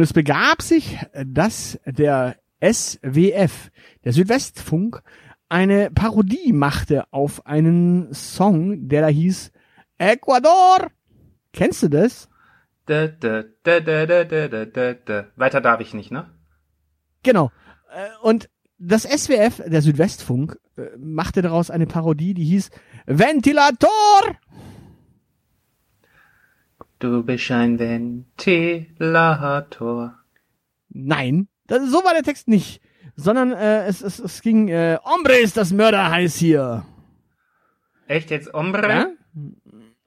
Und es begab sich, dass der SWF, der Südwestfunk, eine Parodie machte auf einen Song, der da hieß Ecuador. Kennst du das? Da, da, da, da, da, da, da, da. Weiter darf ich nicht, ne? Genau. Äh, und das SWF, der Südwestfunk, äh, machte daraus eine Parodie, die hieß Ventilator. Du bist ein Ventilator. Nein, das, so war der Text nicht. Sondern äh, es, es, es ging, äh, Hombre ist das Mörder heiß hier. Echt jetzt Ombre? Ja?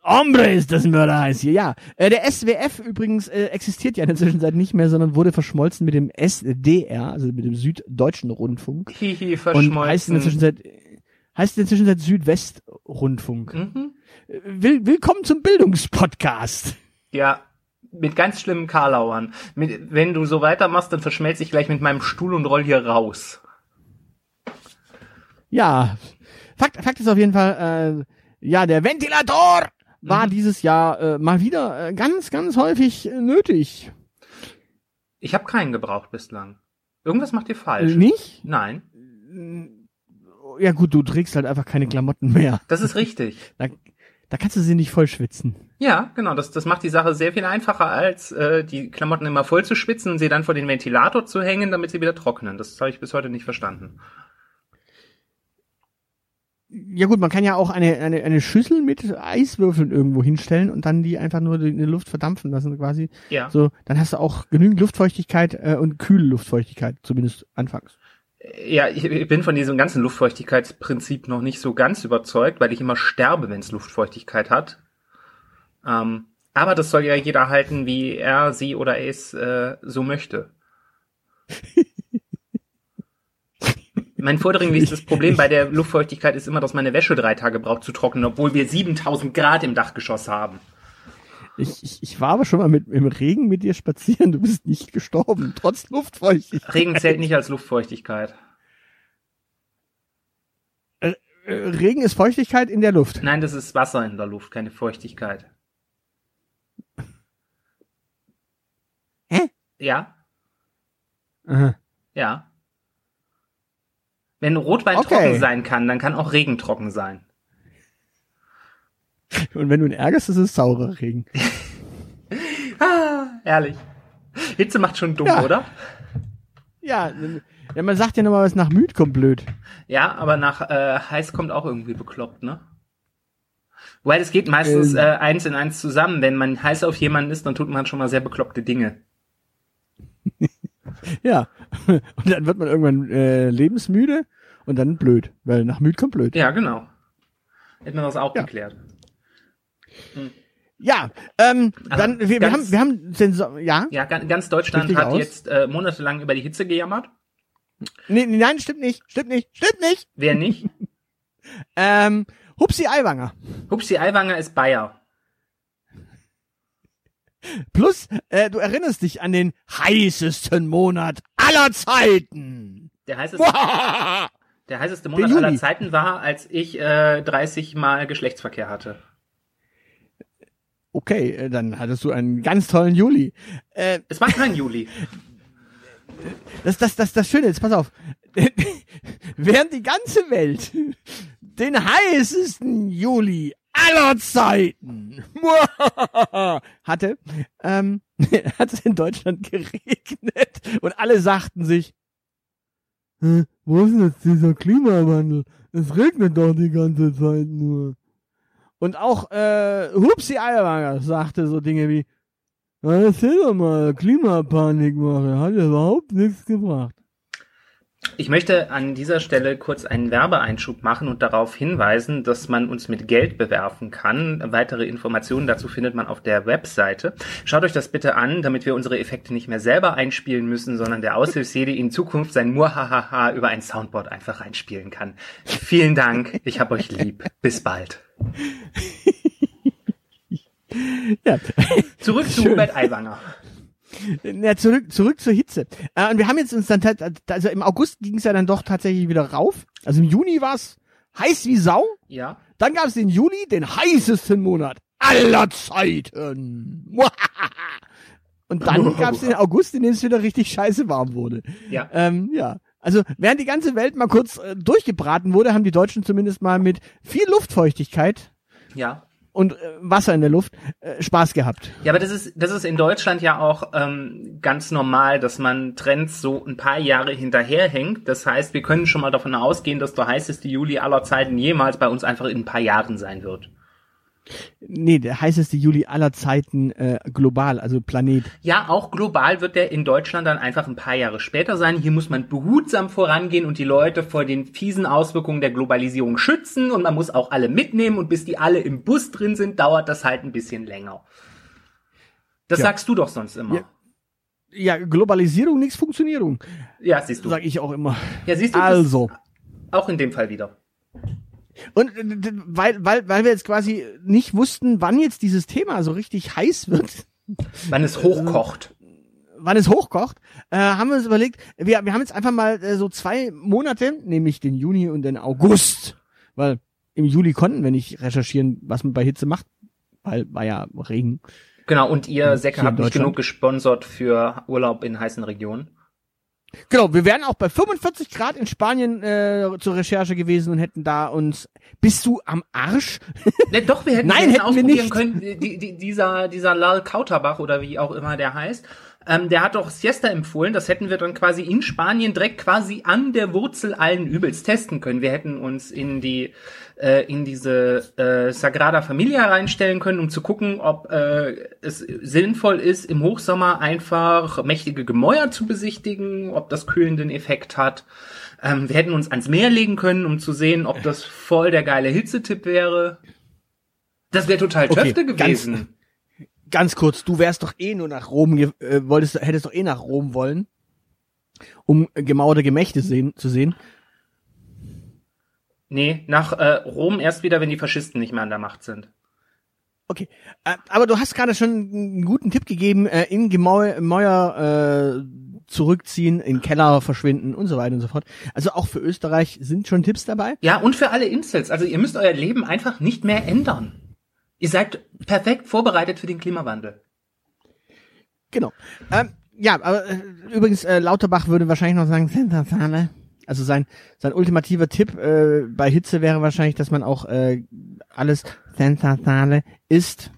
Hombre ist das Mörder heiß hier, ja. Äh, der SWF übrigens äh, existiert ja in der Zwischenzeit nicht mehr, sondern wurde verschmolzen mit dem SDR, also mit dem Süddeutschen Rundfunk. Hihi, Und heißt in der verschmolzen. Zwischenzeit, heißt in der Zwischenzeit Südwestrundfunk. Mhm. Will, willkommen zum Bildungspodcast. Ja, mit ganz schlimmen Karlauern. Mit, wenn du so weitermachst, dann verschmelze ich gleich mit meinem Stuhl und roll hier raus. Ja, Fakt, Fakt ist auf jeden Fall, äh, ja, der Ventilator war Mhm. dieses Jahr äh, mal wieder äh, ganz, ganz häufig äh, nötig. Ich habe keinen gebraucht bislang. Irgendwas macht ihr falsch. Äh, nicht? Nein, Ja gut, du trägst halt einfach keine Klamotten mehr. das ist richtig. Da, da kannst du sie nicht voll schwitzen. Ja, genau. Das, das macht die Sache sehr viel einfacher, als äh, die Klamotten immer voll zu schwitzen und sie dann vor den Ventilator zu hängen, damit sie wieder trocknen. Das habe ich bis heute nicht verstanden. Ja gut, man kann ja auch eine, eine, eine Schüssel mit Eiswürfeln irgendwo hinstellen und dann die einfach nur in die Luft verdampfen lassen quasi. Ja. So, dann hast du auch genügend Luftfeuchtigkeit äh, und kühle Luftfeuchtigkeit, zumindest anfangs. Ja, ich, ich bin von diesem ganzen Luftfeuchtigkeitsprinzip noch nicht so ganz überzeugt, weil ich immer sterbe, wenn es Luftfeuchtigkeit hat. Ähm, aber das soll ja jeder halten, wie er, sie oder es äh, so möchte. mein vordringlichstes Problem bei der Luftfeuchtigkeit ist immer, dass meine Wäsche drei Tage braucht zu trocknen, obwohl wir 7000 Grad im Dachgeschoss haben. Ich, ich, ich war aber schon mal mit, im Regen mit dir spazieren, du bist nicht gestorben, trotz Luftfeuchtigkeit. Regen zählt nicht als Luftfeuchtigkeit. Äh, Regen ist Feuchtigkeit in der Luft. Nein, das ist Wasser in der Luft, keine Feuchtigkeit. Hä? Ja, Aha. ja. Wenn Rotwein Okay. trocken sein kann, dann kann auch Regen trocken sein. Und wenn du ihn ärgerst, ist es saurer Regen. Ah, ehrlich. Hitze macht schon dumm, Ja. oder? Ja, ja, man sagt ja nochmal, was nach müd kommt blöd. Ja, aber nach äh, heiß kommt auch irgendwie bekloppt, ne? Weil es geht meistens Ähm. äh, eins in eins zusammen. Wenn man heiß auf jemanden ist, dann tut man schon mal sehr bekloppte Dinge. Ja. Und dann wird man irgendwann äh, lebensmüde und dann blöd, weil nach müd kommt blöd. Ja, genau. Hätten wir das auch Ja. geklärt. Ja, ähm, Also, dann wir, wir haben wir haben den so ja? Ja, ga- ganz Deutschland hat aus. jetzt äh, monatelang über die Hitze gejammert. Nee, nee, nein, stimmt nicht, stimmt nicht, stimmt nicht. Wer nicht? Ähm, Hupsi Aiwanger. Hupsi Aiwanger ist Bayer. Plus, äh, du erinnerst dich an den heißesten Monat aller Zeiten. Der heißeste, der heißeste Monat aller Zeiten war, als ich äh, 30 Mal Geschlechtsverkehr hatte. Okay, äh, dann hattest du einen ganz tollen Juli. Äh, Es war kein Juli. das, das, das, das Schöne ist, pass auf. Während die ganze Welt den heißesten Juli aller Zeiten hatte, ähm, hat es in Deutschland geregnet Und alle sagten sich, "Hä, wo ist denn jetzt dieser Klimawandel? Es regnet doch die ganze Zeit nur. Und auch äh, Hupsi Eierwanger sagte so Dinge wie, "Na, erzähl doch mal, Klimapanik mache, hat überhaupt nichts gebracht. Ich möchte an dieser Stelle kurz einen Werbeeinschub machen und darauf hinweisen, dass man uns mit Geld bewerfen kann. Weitere Informationen dazu findet man auf der Webseite. Schaut euch das bitte an, damit wir unsere Effekte nicht mehr selber einspielen müssen, sondern der Aushilfsjede in Zukunft sein Muahaha über ein Soundboard einfach einspielen kann. Vielen Dank, ich hab euch lieb. Bis bald. Ja. Zurück zu Schön. Hubert Aiwanger. Ja, zurück, zurück zur Hitze. Äh, und wir haben jetzt uns dann, also im August ging es ja dann doch tatsächlich wieder rauf. Also im Juni war es heiß wie Sau. Ja. Dann gab es den Juli, den heißesten Monat aller Zeiten. Und dann gab es den August, in dem es wieder richtig scheiße warm wurde. Ja. Ähm, ja. Also während die ganze Welt mal kurz äh, durchgebraten wurde, haben die Deutschen zumindest mal mit viel Luftfeuchtigkeit Ja. Und äh, Wasser in der Luft äh, Spaß gehabt. Ja, aber das ist, das ist in Deutschland ja auch ähm, ganz normal, dass man Trends so ein paar Jahre hinterherhängt. Das heißt, wir können schon mal davon ausgehen, dass der heißeste Juli aller Zeiten jemals bei uns einfach in ein paar Jahren sein wird. Nee, der heißeste Juli aller Zeiten äh, global, also Planet. Ja, auch global wird der in Deutschland dann einfach ein paar Jahre später sein. Hier muss man behutsam vorangehen und die Leute vor den fiesen Auswirkungen der Globalisierung schützen und man muss auch alle mitnehmen und bis die alle im Bus drin sind, dauert das halt ein bisschen länger. Das Ja. sagst du doch sonst immer. Ja. Ja, Globalisierung, nichts Funktionierung, Ja, siehst du. sag ich auch immer. Ja, siehst du, Also. auch in dem Fall wieder. Und äh, weil, weil, weil wir jetzt quasi nicht wussten, wann jetzt dieses Thema so richtig heiß wird, Wann es hochkocht. wann es hochkocht, äh, haben wir uns überlegt, wir, wir haben jetzt einfach mal äh, so zwei Monate, nämlich den Juni und den August, weil im Juli konnten wir nicht recherchieren, was man bei Hitze macht, weil war ja Regen. Genau, und ihr Säcke habt nicht genug gesponsert für Urlaub in heißen Regionen. Genau, wir wären auch bei 45 Grad in Spanien äh, zur Recherche gewesen und hätten da uns. Bist du am Arsch? Ne, doch, wir hätten, Nein, wir hätten wir nicht. können, die, die, dieser, dieser Lal Kauterbach oder wie auch immer der heißt, ähm, der hat doch Siesta empfohlen, das hätten wir dann quasi in Spanien direkt quasi an der Wurzel allen Übels testen können. Wir hätten uns in die, äh, in diese äh, Sagrada Familia reinstellen können, um zu gucken, ob äh, es sinnvoll ist, im Hochsommer einfach mächtige Gemäuer zu besichtigen, ob das kühlenden Effekt hat. Ähm, wir hätten uns ans Meer legen können, um zu sehen, ob das voll der geile Hitzetipp wäre. Das wäre total Okay, töfte ganz- gewesen. Ganz kurz, du wärst doch eh nur nach Rom, äh, wolltest, hättest doch eh nach Rom wollen, um gemauerte Gemächte sehen, zu sehen. Nee, nach äh, Rom erst wieder, wenn die Faschisten nicht mehr an der Macht sind. Okay, äh, aber du hast gerade schon einen guten Tipp gegeben, äh, in Gemäu Gemäuer äh, zurückziehen, in Keller verschwinden und so weiter und so fort. Also auch für Österreich sind schon Tipps dabei. Ja, und für alle Incels. Also ihr müsst euer Leben einfach nicht mehr ändern. Ihr seid perfekt vorbereitet für den Klimawandel. Genau. Ähm, ja, aber äh, übrigens, äh, Lauterbach würde wahrscheinlich noch sagen, Sensationale. Also sein, sein ultimativer Tipp äh, bei Hitze wäre wahrscheinlich, dass man auch äh, alles Sensationale isst.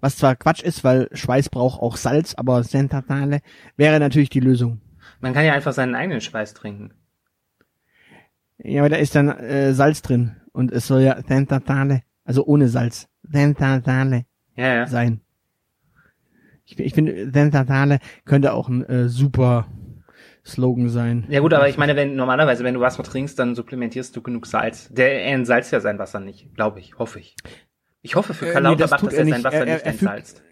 Was zwar Quatsch ist, weil Schweiß braucht auch Salz, aber Sensationale wäre natürlich die Lösung. Man kann ja einfach seinen eigenen Schweiß trinken. Ja, aber da ist dann äh, Salz drin. Und es soll ja Sensationale, also ohne Salz, Sensationale Ja, ja. sein. Ich, ich finde, Sensationale könnte auch ein äh, super Slogan sein. Ja gut, aber ich meine, wenn normalerweise, wenn du Wasser trinkst, dann supplementierst du genug Salz. Der er entsalzt ja sein Wasser nicht, glaube ich, hoffe ich. Ich hoffe für Äh, Karl nee, das Lauterbach, dass er er sein. Wasser Er- er- nicht er fügt- entsalzt.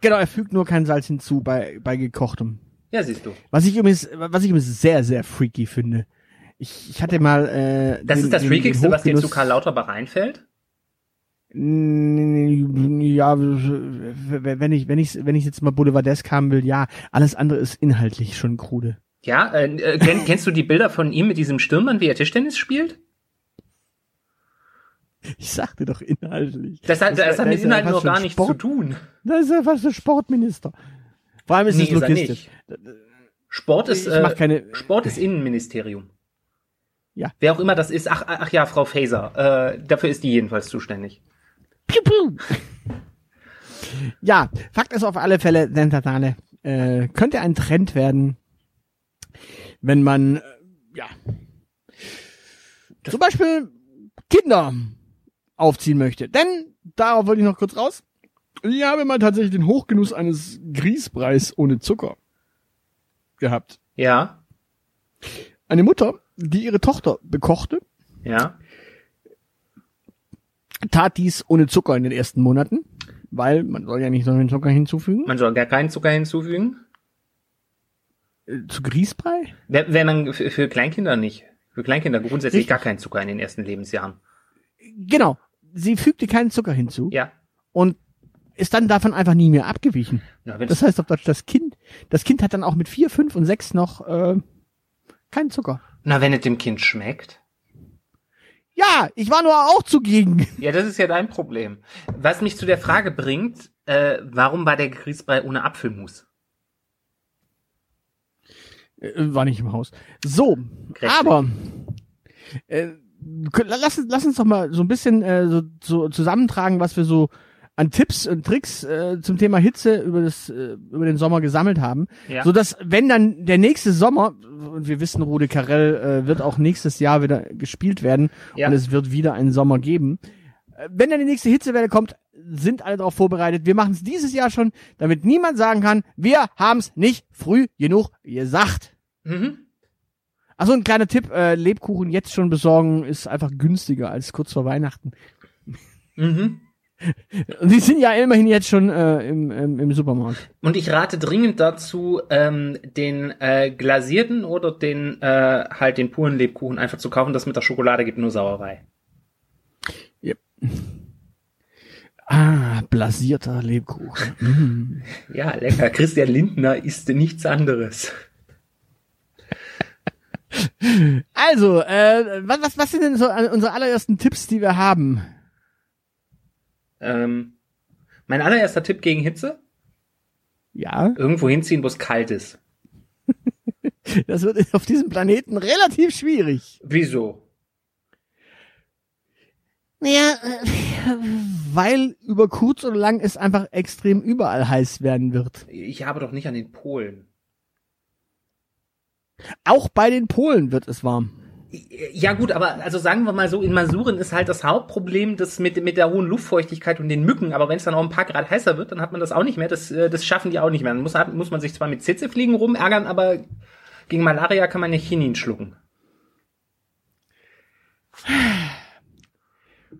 Genau, er fügt nur kein Salz hinzu bei, bei gekochtem. Ja, siehst du. Was ich übrigens, was ich übrigens sehr, sehr freaky finde. Ich, ich hatte mal, äh, Das den- ist das Freakigste, was dir zu Karl Lauterbach einfällt? Ja, wenn ich, wenn ich, wenn ich jetzt mal Boulevardesk haben will, ja. Alles andere ist inhaltlich schon krude. Ja, äh, äh, kenn, kennst du die Bilder von ihm mit diesem Stürmern, wie er Tischtennis spielt? Ich sagte doch inhaltlich. Das hat, das, ist- hat mit ist Inhalten noch gar nichts Sport. zu tun. Das ist ja fast der Sportminister. Vor allem ist Nee, es ist logistisch. Sport ist, äh, keine- Sport ist Innenministerium. Ja. Wer auch immer das ist, ach, ach ja, Frau Faeser, äh, dafür ist die jedenfalls zuständig. Piu, piu. Ja, Fakt ist auf alle Fälle, Sentatale äh, könnte ein Trend werden. wenn man, äh, ja, zum Beispiel Kinder aufziehen möchte. Denn, darauf wollte ich noch kurz raus, ich habe mal tatsächlich den Hochgenuss eines Grießbreis ohne Zucker gehabt. Ja, Eine Mutter, die ihre Tochter bekochte, ja. Tat dies ohne Zucker in den ersten Monaten, weil man soll ja nicht noch den Zucker hinzufügen. Man soll gar keinen Zucker hinzufügen. Äh, Zu Grießbrei? Wenn man für, Kleinkinder nicht. Für Kleinkinder grundsätzlich Richtig. gar keinen Zucker in den ersten Lebensjahren. Genau. Sie fügte keinen Zucker hinzu Ja. und ist dann davon einfach nie mehr abgewichen. ja Das heißt auf Deutsch, das Kind, das Kind hat dann auch mit vier, fünf und sechs noch äh, keinen Zucker. na, wenn es dem Kind schmeckt. Ja, ich war nur auch zugegen. Ja, das ist ja dein Problem. Was mich zu der Frage bringt, äh, warum war der Grießbrei ohne Apfelmus? Äh, war nicht im Haus. So, Grässlich. aber äh, lass, uns- lass uns doch mal so ein bisschen äh, so, so zusammentragen, was wir so an Tipps und Tricks äh, zum Thema Hitze über das äh, über den Sommer gesammelt haben, Ja. so dass wenn dann der nächste Sommer und wir wissen, Rudi Carell äh, wird auch nächstes Jahr wieder gespielt werden Ja. und es wird wieder einen Sommer geben. Äh, Wenn dann die nächste Hitzewelle kommt, sind alle darauf vorbereitet. Wir machen es dieses Jahr schon, damit niemand sagen kann, wir haben es nicht früh genug gesagt. Mhm. Also ein kleiner Tipp, äh, Lebkuchen jetzt schon besorgen ist einfach günstiger als kurz vor Weihnachten. Mhm. Die sind ja immerhin jetzt schon äh, im, im, im Supermarkt. Und ich rate dringend dazu, ähm, den äh, glasierten oder den äh, halt den puren Lebkuchen einfach zu kaufen. Das mit der Schokolade gibt nur Sauerei. Ah, blasierter Lebkuchen. Mm. Ja, lecker. Christian Lindner isst nichts anderes. Also, äh, was, was, was sind denn so äh, unsere allerersten Tipps, die wir haben? Ähm, mein allererster Tipp gegen Hitze? Ja, Irgendwo hinziehen, wo es kalt ist. das wird auf diesem Planeten relativ schwierig. Wieso? Ja, weil über kurz oder lang es einfach extrem überall heiß werden wird. Ich habe doch nicht an den Polen. Auch bei den Polen wird es warm. Ja gut, aber also sagen wir mal so, in Masuren ist halt das Hauptproblem das mit, mit der hohen Luftfeuchtigkeit und den Mücken, aber wenn es dann auch ein paar Grad heißer wird, dann hat man das auch nicht mehr, das, äh, das schaffen die auch nicht mehr. Dann muss, muss man sich zwar mit Zitzefliegen rumärgern, aber gegen Malaria kann man nicht Chinin schlucken.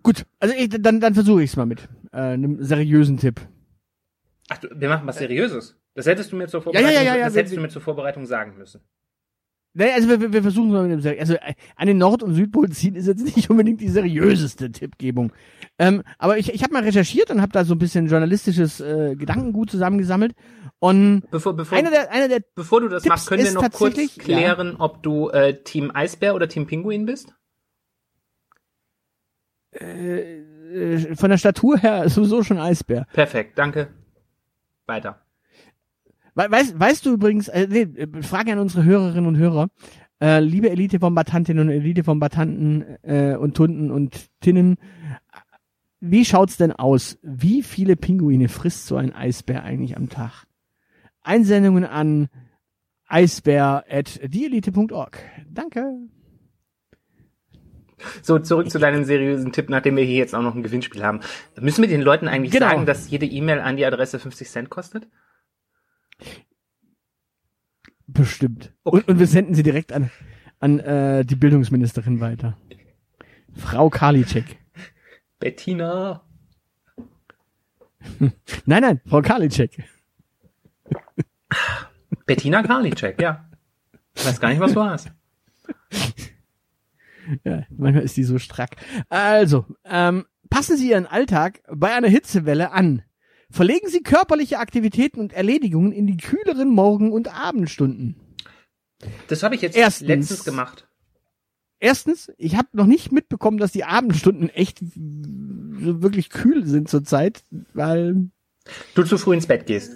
Gut, also ich, dann, dann versuche ich es mal mit äh, einem seriösen Tipp. Ach, du, wir machen was Seriöses. Das hättest du mir zur Ja, ja, Vorbereitung, ja, ja, das hättest du mir zur Vorbereitung sagen müssen. Nee, also wir, wir versuchen mal mit dem Seri- also äh, an den Nord- und Südpol ziehen ist jetzt nicht unbedingt die seriöseste Tippgebung. Ähm, aber ich, ich habe mal recherchiert und habe da so ein bisschen journalistisches äh, Gedankengut zusammengesammelt und Bevor, bevor, einer der einer der bevor du das Tipps machst, können wir noch kurz klären, ob du äh, Team Eisbär oder Team Pinguin bist? äh, von der Statur her sowieso schon Eisbär. Perfekt, danke. Weiter. We weißt, weißt du übrigens, äh, nee, Frage an unsere Hörerinnen und Hörer, äh, liebe Elite-Bombardantinnen und Elite-Bombardanten äh, und Tunden und Tinnen, wie schaut's denn aus? Wie viele Pinguine frisst so ein Eisbär eigentlich am Tag? Einsendungen an eisbär at dieelite.org. Danke. So, zurück zu deinem seriösen Tipp, nachdem wir hier jetzt auch noch ein Gewinnspiel haben. Müssen wir den Leuten eigentlich Genau. sagen, dass jede E-Mail an die Adresse 50 Cent kostet? Bestimmt. Okay. Und, und wir senden sie direkt an, an äh, die Bildungsministerin weiter. Frau Karliczek. Bettina. Nein, nein, Frau Karliczek. Bettina Karliczek, ja. Ich weiß gar nicht, was du hast. Ja, manchmal ist die so strack. Also, ähm, passen Sie Ihren Alltag bei einer Hitzewelle an. Verlegen Sie körperliche Aktivitäten und Erledigungen in die kühleren Morgen- und Abendstunden. Das habe ich jetzt Erstens. letztens gemacht. Erstens, ich habe noch nicht mitbekommen, dass die Abendstunden echt wirklich kühl sind zurzeit, weil Du zu früh ins Bett gehst.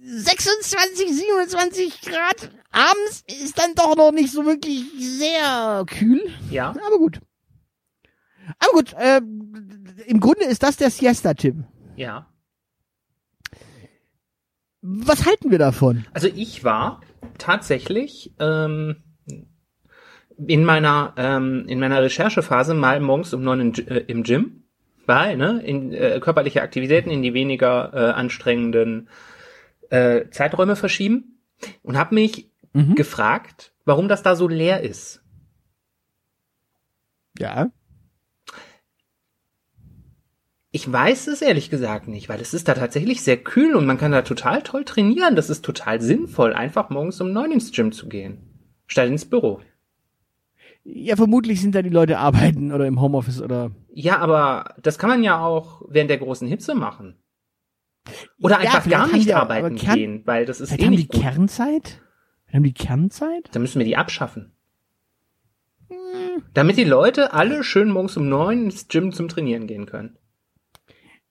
26, 27 Grad abends ist dann doch noch nicht so wirklich sehr kühl. Ja. Aber gut. Aber gut, äh, im Grunde ist das der Siesta-Tipp. Ja. Was halten wir davon? Also ich war tatsächlich ähm, in meiner ähm, in meiner Recherchephase mal morgens um neun äh, im Gym bei, ne, in äh, körperliche Aktivitäten in die weniger äh, anstrengenden äh, Zeiträume verschieben und habe mich Mhm. gefragt, warum das da so leer ist. Ja. Ich weiß es ehrlich gesagt nicht, weil es ist da tatsächlich sehr kühl und man kann da total toll trainieren. Das ist total sinnvoll, einfach morgens um neun ins Gym zu gehen, statt ins Büro. Ja, vermutlich sind da die Leute arbeiten oder im Homeoffice oder. Ja, aber das kann man ja auch während der großen Hitze machen. Oder Ja, einfach gar nicht die arbeiten Kern- gehen, weil das ist eh haben die nicht gut. Kernzeit? Haben die Kernzeit? Dann müssen wir die abschaffen. Damit die Leute alle schön morgens um neun ins Gym zum Trainieren gehen können.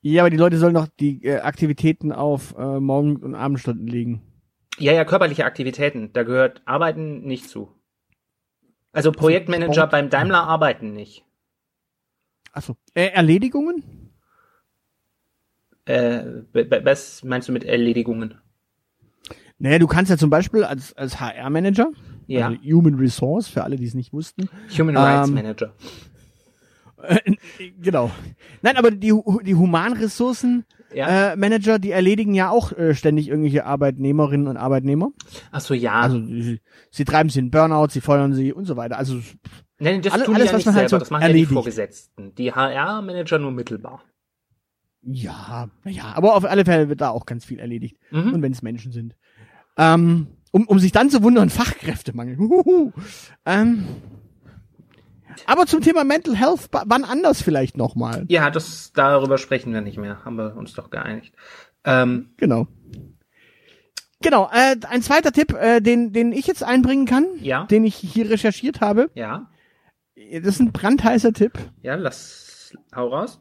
Ja, aber die Leute sollen doch die äh, Aktivitäten auf äh, Morgen- und Abendstunden legen. Ja, ja, körperliche Aktivitäten. Da gehört Arbeiten nicht zu. Also Projektmanager Sport. beim Daimler arbeiten nicht. Achso. Äh, Erledigungen? Äh, was meinst du mit Erledigungen? Naja, du kannst ja zum Beispiel als, als HR-Manager, Ja, also Human Resource, für alle, die es nicht wussten, Human Rights ähm, Manager. Genau. Nein, aber die, die Humanressourcen Ja. äh, Manager, die erledigen ja auch äh, ständig irgendwelche Arbeitnehmerinnen und Arbeitnehmer. Ach so, ja. Also sie, sie treiben sie in Burnout, sie feuern sie und so weiter. Also Nein, das alle- tun alles, ja was nicht man selber, halt so das machen ja erledigt. die Vorgesetzten. Die HR-Manager nur mittelbar. ja, naja, aber auf alle Fälle wird da auch ganz viel erledigt. Mhm. Und wenn es Menschen sind. Ähm, um, um sich dann zu wundern, Fachkräftemangel. Huhuhu. Ähm, aber zum Thema Mental Health, wann anders vielleicht nochmal. Ja, das, darüber sprechen wir nicht mehr. Haben wir uns doch geeinigt. Ähm, Genau. Genau, äh, ein zweiter Tipp, äh, den, den ich jetzt einbringen kann, Ja. den ich hier recherchiert habe. ja, Das ist ein brandheißer Tipp. ja, lass, hau raus.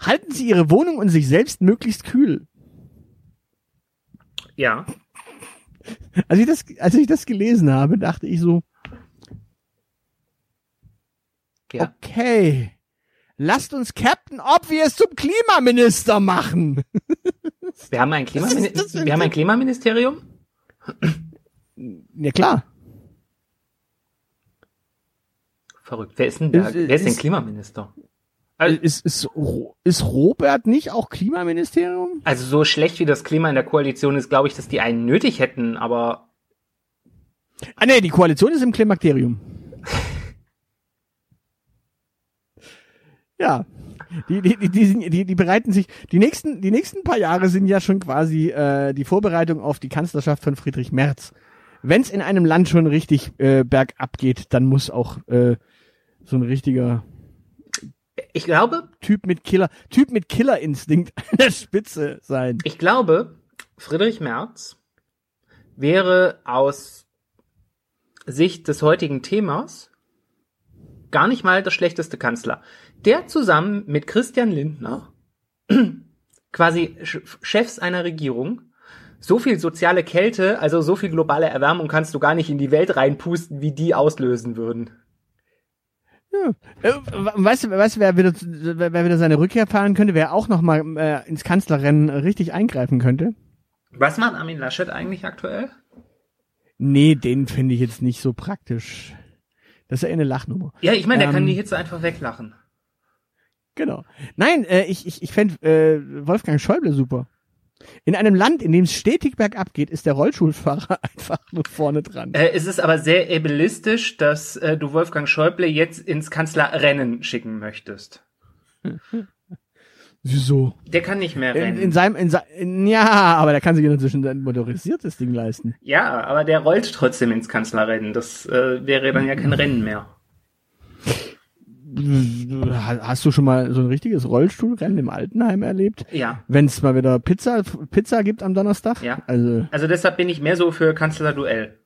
Halten Sie Ihre Wohnung und sich selbst möglichst kühl. Ja, Als ich das, als ich das gelesen habe, dachte ich so, ja. okay, lasst uns Captain Obvious zum Klimaminister machen. Wir haben ein, Klimamin das wir haben ein? Klimaministerium. Ja klar. Verrückt. Wer ist denn der, Ist- wer ist denn ist- Klimaminister? Also, Ist, ist, ist Robert nicht auch Klimaministerium? also so schlecht wie das Klima in der Koalition ist, glaube ich, dass die einen nötig hätten, aber Ah nee, die Koalition ist im Klimakterium. Ja. Die, die, die, die, sind, die, die bereiten sich, die nächsten, die nächsten paar Jahre sind ja schon quasi äh, die Vorbereitung auf die Kanzlerschaft von Friedrich Merz. Wenn es in einem Land schon richtig äh, bergab geht, dann muss auch äh, so ein richtiger ich glaube, Typ mit Killer, Typ mit Killerinstinkt an der Spitze sein. ich glaube, Friedrich Merz wäre aus Sicht des heutigen Themas gar nicht mal der schlechteste Kanzler. Der zusammen mit Christian Lindner, quasi Chefs einer Regierung, so viel soziale Kälte, also so viel globale Erwärmung kannst du gar nicht in die Welt reinpusten, wie die auslösen würden. Äh, weißt du, weißt du, wer wieder, wer wieder seine Rückkehr fahren könnte, wer auch noch mal äh, ins Kanzlerrennen richtig eingreifen könnte? Was macht Armin Laschet eigentlich aktuell? Nee, den finde ich jetzt nicht so praktisch. Das ist ja eine Lachnummer. Ja, ich meine, der Ähm, kann die Hitze einfach weglachen. Genau. Nein, äh, ich, ich, ich fände äh, Wolfgang Schäuble super. In einem Land, in dem es stetig bergab geht, ist der Rollstuhlfahrer einfach nur vorne dran. Äh, es ist aber sehr ableistisch, dass äh, du Wolfgang Schäuble jetzt ins Kanzlerrennen schicken möchtest. Wieso? Der kann nicht mehr In, rennen. in seinem, in, se- in, ja, aber der kann sich inzwischen ein motorisiertes Ding leisten. ja, aber der rollt trotzdem ins Kanzlerrennen. Das äh, wäre dann ja kein Rennen mehr. Ha- Hast du schon mal so ein richtiges Rollstuhlrennen im Altenheim erlebt? Ja. Wenn es mal wieder Pizza, Pizza gibt am Donnerstag? Ja. Also, Also deshalb bin ich mehr so für Kanzlerduell.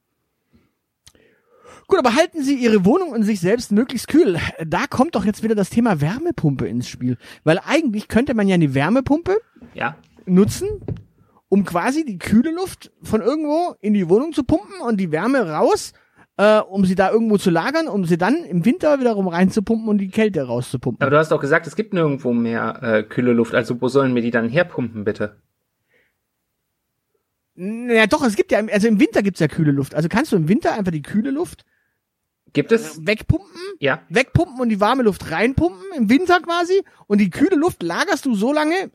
gut, aber halten Sie Ihre Wohnung und sich selbst möglichst kühl. Da kommt doch jetzt wieder das Thema Wärmepumpe ins Spiel. Weil eigentlich könnte man ja die Wärmepumpe Ja. nutzen, um quasi die kühle Luft von irgendwo in die Wohnung zu pumpen und die Wärme raus, äh, um sie da irgendwo zu lagern, um sie dann im Winter wiederum reinzupumpen und die Kälte rauszupumpen. Aber du hast doch gesagt, es gibt nirgendwo mehr äh, kühle Luft. Also wo sollen wir die dann herpumpen, bitte? Naja, doch, es gibt ja, also im Winter gibt's ja kühle Luft. Also kannst du im Winter einfach die kühle Luft Gibt es? wegpumpen, Ja. wegpumpen und die warme Luft reinpumpen im Winter quasi und die kühle Luft lagerst du so lange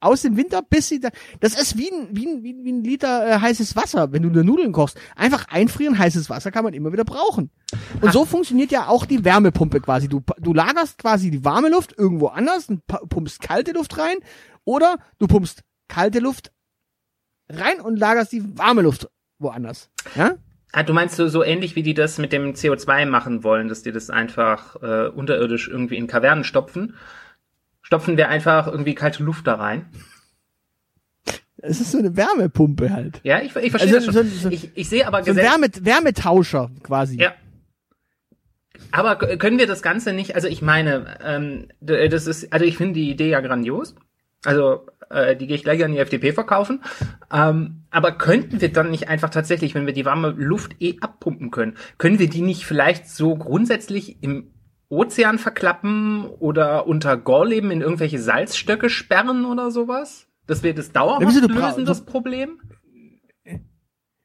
aus dem Winter, bis sie da, das ist wie ein, wie ein, wie ein, wie ein Liter äh, heißes Wasser, wenn du nur Nudeln kochst. Einfach einfrieren, heißes Wasser kann man immer wieder brauchen. Und Ah. so funktioniert ja auch die Wärmepumpe quasi. Du, du lagerst quasi die warme Luft irgendwo anders und pu- pumpst kalte Luft rein oder du pumpst kalte Luft rein und lagerst die warme Luft woanders. Ja? Ah, du meinst so, so ähnlich wie die das mit dem CO2 machen wollen, dass die das einfach äh, unterirdisch irgendwie in Kavernen stopfen? Stopfen wir einfach irgendwie kalte Luft da rein? Es ist so eine Wärmepumpe halt. Ja, ich, ich verstehe Also das schon. so- so- ich, ich sehe aber So ein gesetz- Wärme, Wärmetauscher quasi. Ja. Aber können wir das Ganze nicht, also ich meine, ähm, das ist, also ich finde die Idee ja grandios. Also, äh, die gehe ich gleich an die FDP verkaufen. Ähm, aber könnten wir dann nicht einfach tatsächlich, wenn wir die warme Luft eh abpumpen können, können wir die nicht vielleicht so grundsätzlich im Ozean verklappen oder unter Gorleben in irgendwelche Salzstöcke sperren oder sowas? Das dauerhaft wieso, du bra- lösen, das Problem?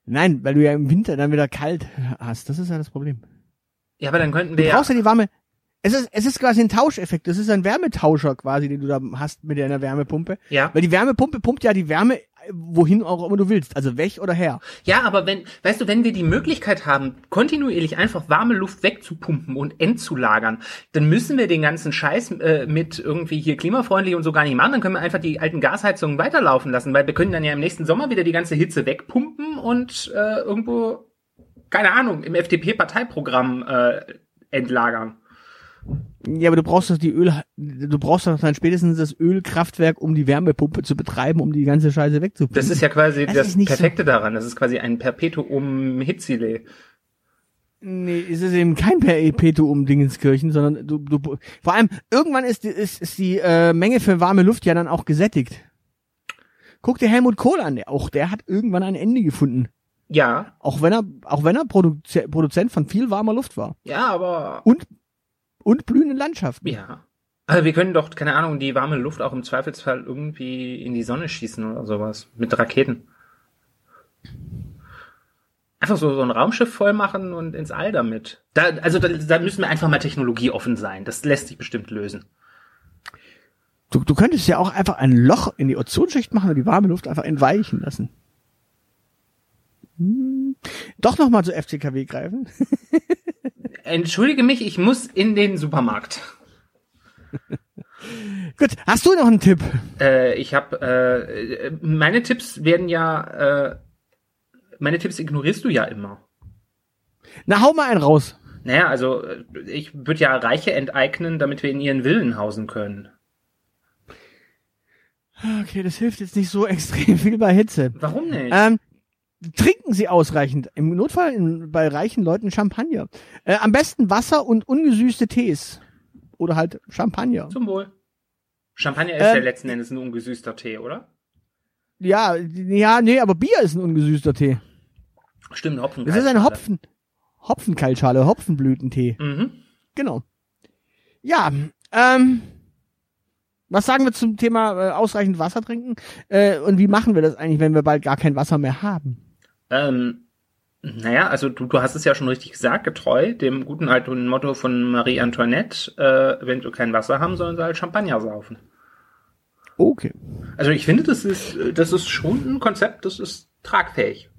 Nein, weil du ja im Winter dann wieder kalt hast. Das ist ja das Problem. Ja, aber dann könnten Du wir ja, brauchst ja die warme. Es ist, es ist quasi ein Tauscheffekt. Das ist ein Wärmetauscher quasi, den du da hast mit deiner Wärmepumpe. ja. Weil die Wärmepumpe pumpt ja die Wärme wohin auch immer du willst. Also weg oder her. Ja, aber wenn, weißt du, wenn wir die Möglichkeit haben, kontinuierlich einfach warme Luft wegzupumpen und entzulagern, dann müssen wir den ganzen Scheiß äh, mit irgendwie hier klimafreundlich und so gar nicht machen. Dann können wir einfach die alten Gasheizungen weiterlaufen lassen, weil wir können dann ja im nächsten Sommer wieder die ganze Hitze wegpumpen und äh, irgendwo, keine Ahnung, im FDP-Parteiprogramm äh, entlagern. Ja, aber du brauchst doch die Öl, du brauchst doch dann spätestens das Ölkraftwerk, um die Wärmepumpe zu betreiben, um die ganze Scheiße wegzupumpen. Das ist ja quasi Das das, nicht so- Perfekte daran. Das ist quasi ein Perpetuum Hitzile. Nee, es ist eben kein Perpetuum Dingenskirchen, sondern du, du, vor allem, irgendwann ist, die- ist, ist die äh, Menge für warme Luft ja dann auch gesättigt. Guck dir Helmut Kohl an, der, auch der hat irgendwann ein Ende gefunden. Ja, Auch wenn er, auch wenn er Produze Produzent von viel warmer Luft war. ja, aber Und, und blühenden Landschaften. Ja. Also wir können doch, keine Ahnung, die warme Luft auch im Zweifelsfall irgendwie in die Sonne schießen oder sowas. Mit Raketen. Einfach so, so ein Raumschiff voll machen und ins All damit. Da, also da, da müssen wir einfach mal technologieoffen sein. Das lässt sich bestimmt lösen. Du, du könntest ja auch einfach ein Loch in die Ozonschicht machen und die warme Luft einfach entweichen lassen. Hm. Doch nochmal zu FCKW greifen. Entschuldige mich, ich muss in den Supermarkt. Gut, hast du noch einen Tipp? Äh, ich habe äh, meine Tipps werden ja äh, meine Tipps ignorierst du ja immer. Na, hau mal einen raus. Naja, also äh, ich würde ja Reiche enteignen, damit wir in ihren Villen hausen können. Okay, das hilft jetzt nicht so extrem viel bei Hitze. Warum nicht? Ähm, trinken Sie ausreichend. Im Notfall in, bei reichen Leuten Champagner. Äh, am besten Wasser und ungesüßte Tees. Oder halt Champagner. Zum Wohl. Champagner ist Ähm, ja letzten Endes ein ungesüßter Tee, oder? Ja, ja, nee, aber Bier ist ein ungesüßter Tee. Stimmt, Hopfen. Das ist eine Hopfen, Hopfenkaltschale, Hopfenblütentee. Mhm. Genau. Ja, ähm, was sagen wir zum Thema äh, ausreichend Wasser trinken? Äh, und wie machen wir das eigentlich, wenn wir bald gar kein Wasser mehr haben? Ähm, naja, also du, du hast es ja schon richtig gesagt, getreu dem guten alten Motto von Marie Antoinette, äh, wenn du kein Wasser haben, sollen sie halt Champagner saufen. Okay. Also ich finde, das ist, das ist schon ein Konzept, das ist tragfähig.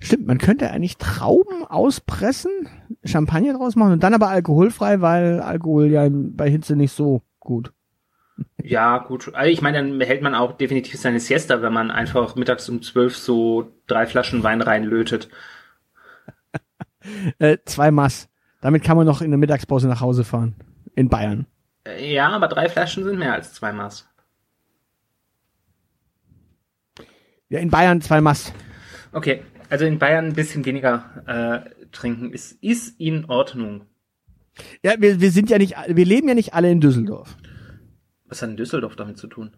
Stimmt, man könnte eigentlich Trauben auspressen, Champagner draus machen und dann aber alkoholfrei, weil Alkohol ja bei Hitze nicht so gut. Ja, gut. Also ich meine, dann behält man auch definitiv seine Siesta, wenn man einfach mittags um zwölf so drei Flaschen Wein reinlötet. Äh, zwei Mass. Damit kann man noch in der Mittagspause nach Hause fahren. In Bayern. Äh, Ja, aber drei Flaschen sind mehr als zwei Maß. Ja, in Bayern zwei Mass. Okay, also in Bayern ein bisschen weniger äh, trinken ist, ist in Ordnung. Ja, wir, wir sind ja nicht, wir leben ja nicht alle in Düsseldorf. Was hat denn Düsseldorf damit zu tun?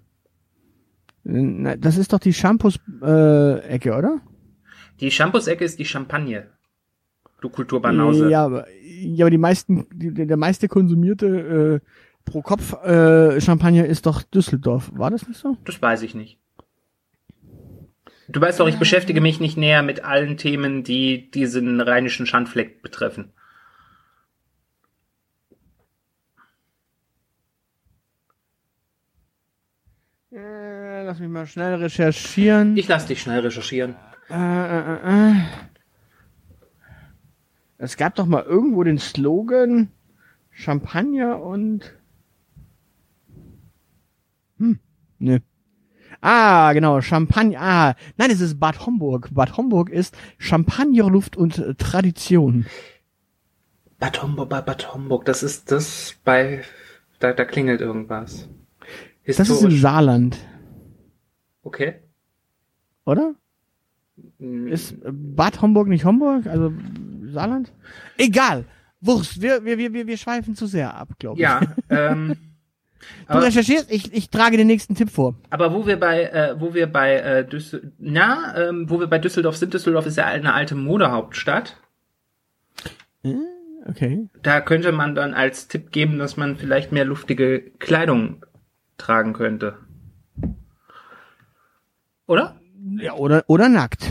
Na, Das ist doch die Shampoos-Ecke, oder? Die Shampoos-Ecke ist die Champagne. Du Kulturbanause. Ja, aber, ja, aber die meisten, die, der meiste konsumierte äh, pro Kopf äh, Champagner ist doch Düsseldorf. War das nicht so? Das weiß ich nicht. Du weißt doch, ich beschäftige mich nicht näher mit allen Themen, die diesen rheinischen Schandfleck betreffen. Äh, lass mich mal schnell recherchieren. Ich lass dich schnell recherchieren. Äh, äh, äh, äh. Es gab doch mal irgendwo den Slogan Champagner und. Hm, ne. Ah, genau, Champagner. Ah, nein, es ist Bad Homburg. Bad Homburg ist Champagnerluft und Tradition. Bad Homburg, Bad, Bad Homburg, das ist das bei. Da, da klingelt irgendwas. Das ist im Saarland, Okay. oder? Hm, Ist äh, Bad Homburg nicht Homburg? Also Saarland? Egal. Wurst, wir, wir, wir, wir wir schweifen zu sehr ab, glaube ich. Ja, ähm. Du aber, recherchierst, ich, ich trage den nächsten Tipp vor. aber wo wir bei, äh, wo wir bei äh, Düssel na, ähm, wo wir bei Düsseldorf sind, Düsseldorf ist ja eine alte Modehauptstadt. Okay. Da könnte man dann als Tipp geben, dass man vielleicht mehr luftige Kleidung tragen könnte. Oder? Ja, oder, oder nackt.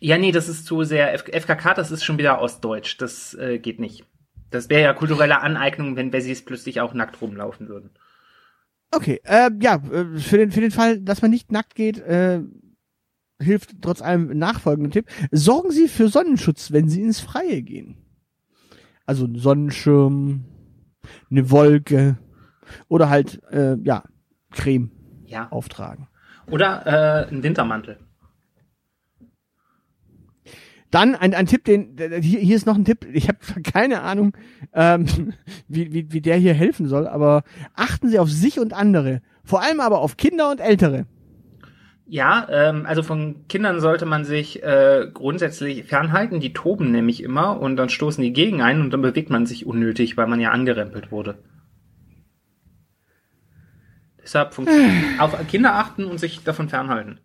Ja, nee, das ist zu sehr. F FKK, das ist schon wieder ostdeutsch. Das äh, geht nicht. Das wäre ja kulturelle Aneignung, wenn Wessis plötzlich auch nackt rumlaufen würden. Okay, äh, ja, äh, für den, für den Fall, dass man nicht nackt geht, äh, hilft trotz allem nachfolgender Tipp. Sorgen Sie für Sonnenschutz, wenn Sie ins Freie gehen. Also ein Sonnenschirm, eine Wolke oder halt, äh, ja, Creme Ja. auftragen. Oder äh, ein Wintermantel. Dann ein, ein Tipp, den hier, hier ist noch ein Tipp. Ich habe keine Ahnung, ähm, wie, wie, wie der hier helfen soll, aber achten Sie auf sich und andere, vor allem aber auf Kinder und Ältere. Ja, ähm, also von Kindern sollte man sich äh, grundsätzlich fernhalten. Die toben nämlich immer und dann stoßen die gegen ein und dann bewegt man sich unnötig, weil man ja angerempelt wurde. Deshalb auf Kinder achten und sich davon fernhalten.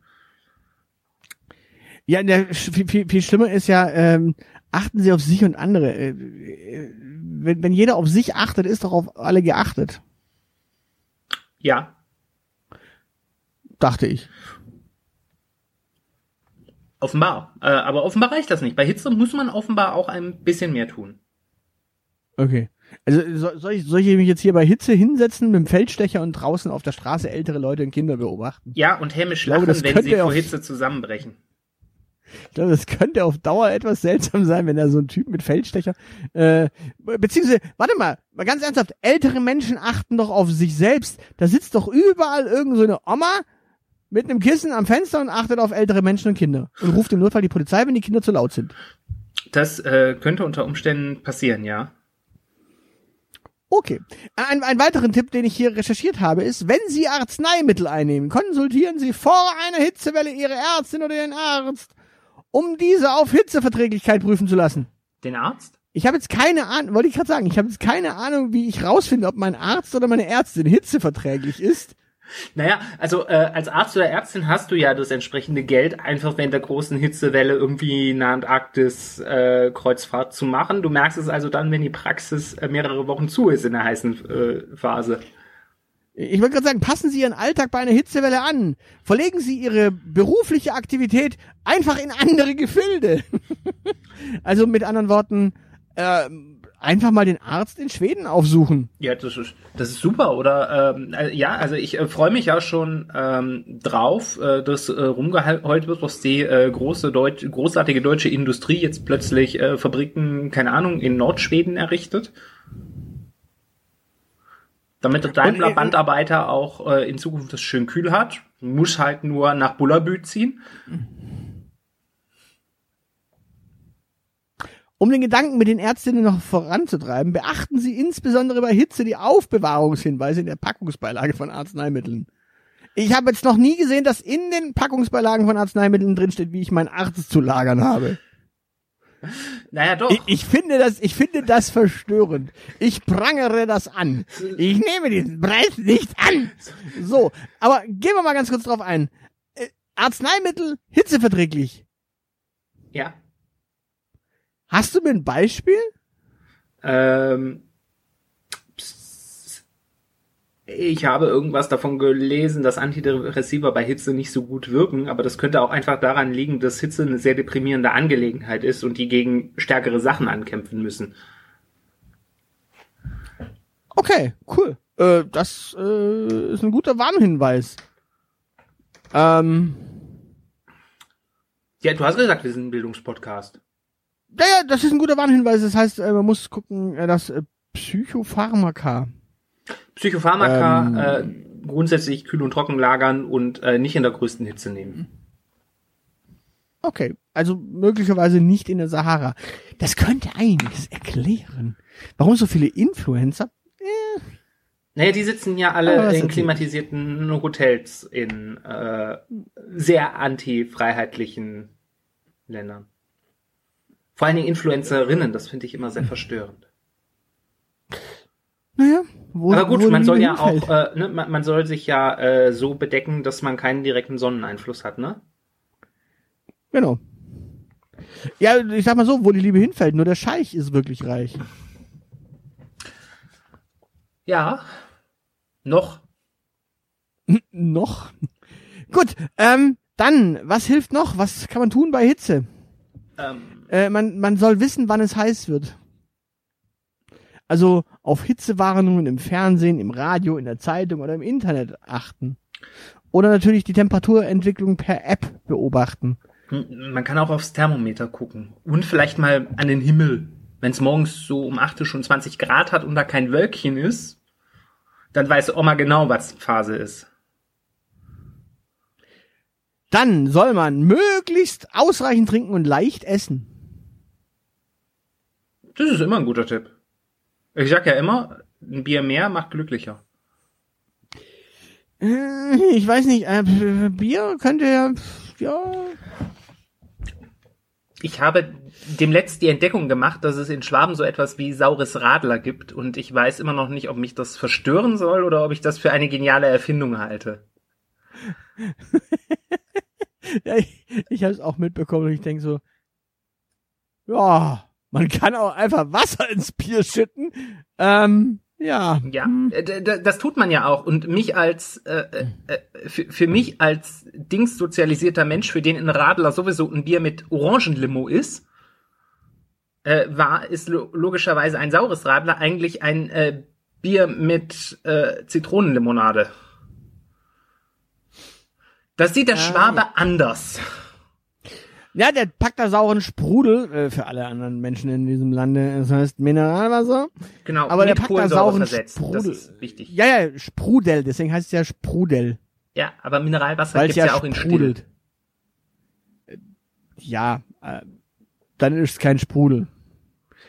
Ja, der, viel, viel, viel schlimmer ist ja, ähm, achten Sie auf sich und andere. Äh, äh, wenn, wenn jeder auf sich achtet, ist doch auf alle geachtet, Ja, dachte ich. offenbar. Äh, aber offenbar reicht das nicht. Bei Hitze muss man offenbar auch ein bisschen mehr tun. Okay. Also so, soll, ich, soll ich mich jetzt hier bei Hitze hinsetzen mit dem Feldstecher und draußen auf der Straße ältere Leute und Kinder beobachten? Ja, und hämisch glaube, lachen, das wenn könnte sie vor Hitze zusammenbrechen. Ich glaube, das könnte auf Dauer etwas seltsam sein, wenn da so ein Typ mit Feldstecher, äh, beziehungsweise, warte mal, mal ganz ernsthaft, ältere Menschen achten doch auf sich selbst. Da sitzt doch überall irgend so eine Oma mit einem Kissen am Fenster und achtet auf ältere Menschen und Kinder und ruft im Notfall die Polizei, wenn die Kinder zu laut sind. Das äh, könnte unter Umständen passieren, ja. Okay. Ein, ein weiteren Tipp, den ich hier recherchiert habe, ist, wenn Sie Arzneimittel einnehmen, konsultieren Sie vor einer Hitzewelle Ihre Ärztin oder Ihren Arzt, um diese auf Hitzeverträglichkeit prüfen zu lassen. Den Arzt? Ich habe jetzt keine Ahnung, wollte ich gerade sagen, ich habe jetzt keine Ahnung, wie ich rausfinde, ob mein Arzt oder meine Ärztin hitzeverträglich ist. Naja, also äh, als Arzt oder Ärztin hast du ja das entsprechende Geld, einfach während der großen Hitzewelle irgendwie eine Antarktis-Kreuzfahrt zu machen. Du merkst es also dann, wenn die Praxis äh, mehrere Wochen zu ist in der heißen äh, Phase. Ich wollte gerade sagen, passen Sie Ihren Alltag bei einer Hitzewelle an. Verlegen Sie Ihre berufliche Aktivität einfach in andere Gefilde. also mit anderen Worten, äh, einfach mal den Arzt in Schweden aufsuchen. Ja, das ist, das ist super, oder? Ähm, äh, ja, also ich äh, freue mich ja schon ähm, drauf, äh, dass äh, rumgeheult wird, dass die äh, große Deutsch, großartige deutsche Industrie jetzt plötzlich äh, Fabriken, keine Ahnung, in Nordschweden errichtet. Damit der Und, Daimler äh, Bandarbeiter auch äh, in Zukunft das schön kühl hat, muss halt nur nach Bullabü ziehen. Um den Gedanken mit den Ärztinnen noch voranzutreiben, beachten Sie insbesondere bei Hitze die Aufbewahrungshinweise in der Packungsbeilage von Arzneimitteln. Ich habe jetzt noch nie gesehen, dass in den Packungsbeilagen von Arzneimitteln drinsteht, wie ich meinen Arzt zu lagern habe. Naja, doch. Ich, ich finde das, ich finde das verstörend. Ich prangere das an. Ich nehme diesen Preis nicht an. So, aber gehen wir mal ganz kurz drauf ein. Äh, Arzneimittel hitzeverträglich. ja. Hast du mir ein Beispiel? Ähm, Ich habe irgendwas davon gelesen, dass Antidepressiva bei Hitze nicht so gut wirken, aber das könnte auch einfach daran liegen, dass Hitze eine sehr deprimierende Angelegenheit ist und die gegen stärkere Sachen ankämpfen müssen. Okay, cool. Äh, das äh, ist ein guter Warnhinweis. Ähm, Ja, du hast gesagt, wir sind ein Bildungspodcast. Ja, ja, das ist ein guter Warnhinweis. Das heißt, äh, man muss gucken, äh, dass äh, Psychopharmaka. Psychopharmaka Ähm. äh, grundsätzlich kühl und trocken lagern und äh, nicht in der größten Hitze nehmen. Okay, also möglicherweise nicht in der Sahara. Das könnte einiges erklären. Warum so viele Influencer? Naja, die sitzen ja alle in klimatisierten Hotels in äh, sehr anti-freiheitlichen Ländern. Vor allen Dingen Influencerinnen, das finde ich immer sehr verstörend. Naja, wo, Aber gut, man soll ja auch, äh, ne, man, man soll sich ja äh, so bedecken, dass man keinen direkten Sonneneinfluss hat, ne? Genau. Ja, ich sag mal so, wo die Liebe hinfällt. Nur der Scheich ist wirklich reich. Ja. Noch. Noch. Gut, ähm, dann, was hilft noch? Was kann man tun bei Hitze? Ähm, Äh, man, man soll wissen, wann es heiß wird. Also auf Hitzewarnungen im Fernsehen, im Radio, in der Zeitung oder im Internet achten. Oder natürlich die Temperaturentwicklung per App beobachten. man kann auch aufs Thermometer gucken. Und vielleicht mal an den Himmel. Wenn es morgens so um 8 Uhr schon 20 Grad hat und da kein Wölkchen ist, dann weiß Oma genau, was Phase ist. Dann soll man möglichst ausreichend trinken und leicht essen. Das ist immer ein guter Tipp. Ich sag ja immer, ein Bier mehr macht glücklicher. Äh, Ich weiß nicht, äh, Bier könnte ja, ja, Ich habe demletzt die Entdeckung gemacht, dass es in Schwaben so etwas wie saures Radler gibt und ich weiß immer noch nicht, ob mich das verstören soll oder ob ich das für eine geniale Erfindung halte. ja ich, ich habe es auch mitbekommen und ich denke so, ja, man kann auch einfach Wasser ins Bier schütten. Ähm, ja. Ja, Hm. äh, das tut man ja auch. Und mich als, äh, äh, für, für mich als dingssozialisierter Mensch, für den ein Radler sowieso ein Bier mit Orangenlimo ist, äh, war, ist lo logischerweise ein saures Radler eigentlich ein äh, Bier mit äh, Zitronenlimonade. Das sieht der Ah, Schwabe ja. anders. Ja, der packt da sauren Sprudel, äh, für alle anderen Menschen in diesem Lande, das heißt Mineralwasser. Genau, Aber der packt da sauren versetzt. Das Sprudel. ist wichtig. Ja, ja, Sprudel, deswegen heißt es ja Sprudel, Ja, aber Mineralwasser weil es gibt's ja, ja, auch in Still. sprudelt. Äh, Ja, äh, dann ist es kein Sprudel.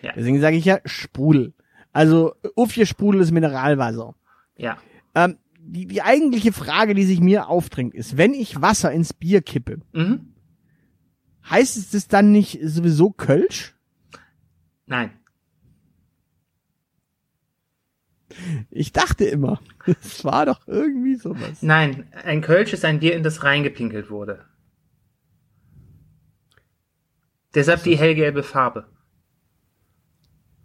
Ja. Deswegen sage ich ja Sprudel. Also, Uffje Sprudel ist Mineralwasser. Ja. Ähm, die, die eigentliche Frage, die sich mir aufdrängt, ist, wenn ich Wasser ins Bier kippe, Mhm. Heißt es das dann nicht sowieso Kölsch? Nein. Ich dachte immer, es war doch irgendwie sowas. Nein, ein Kölsch ist ein Bier, in das reingepinkelt wurde. Deshalb die hellgelbe Farbe.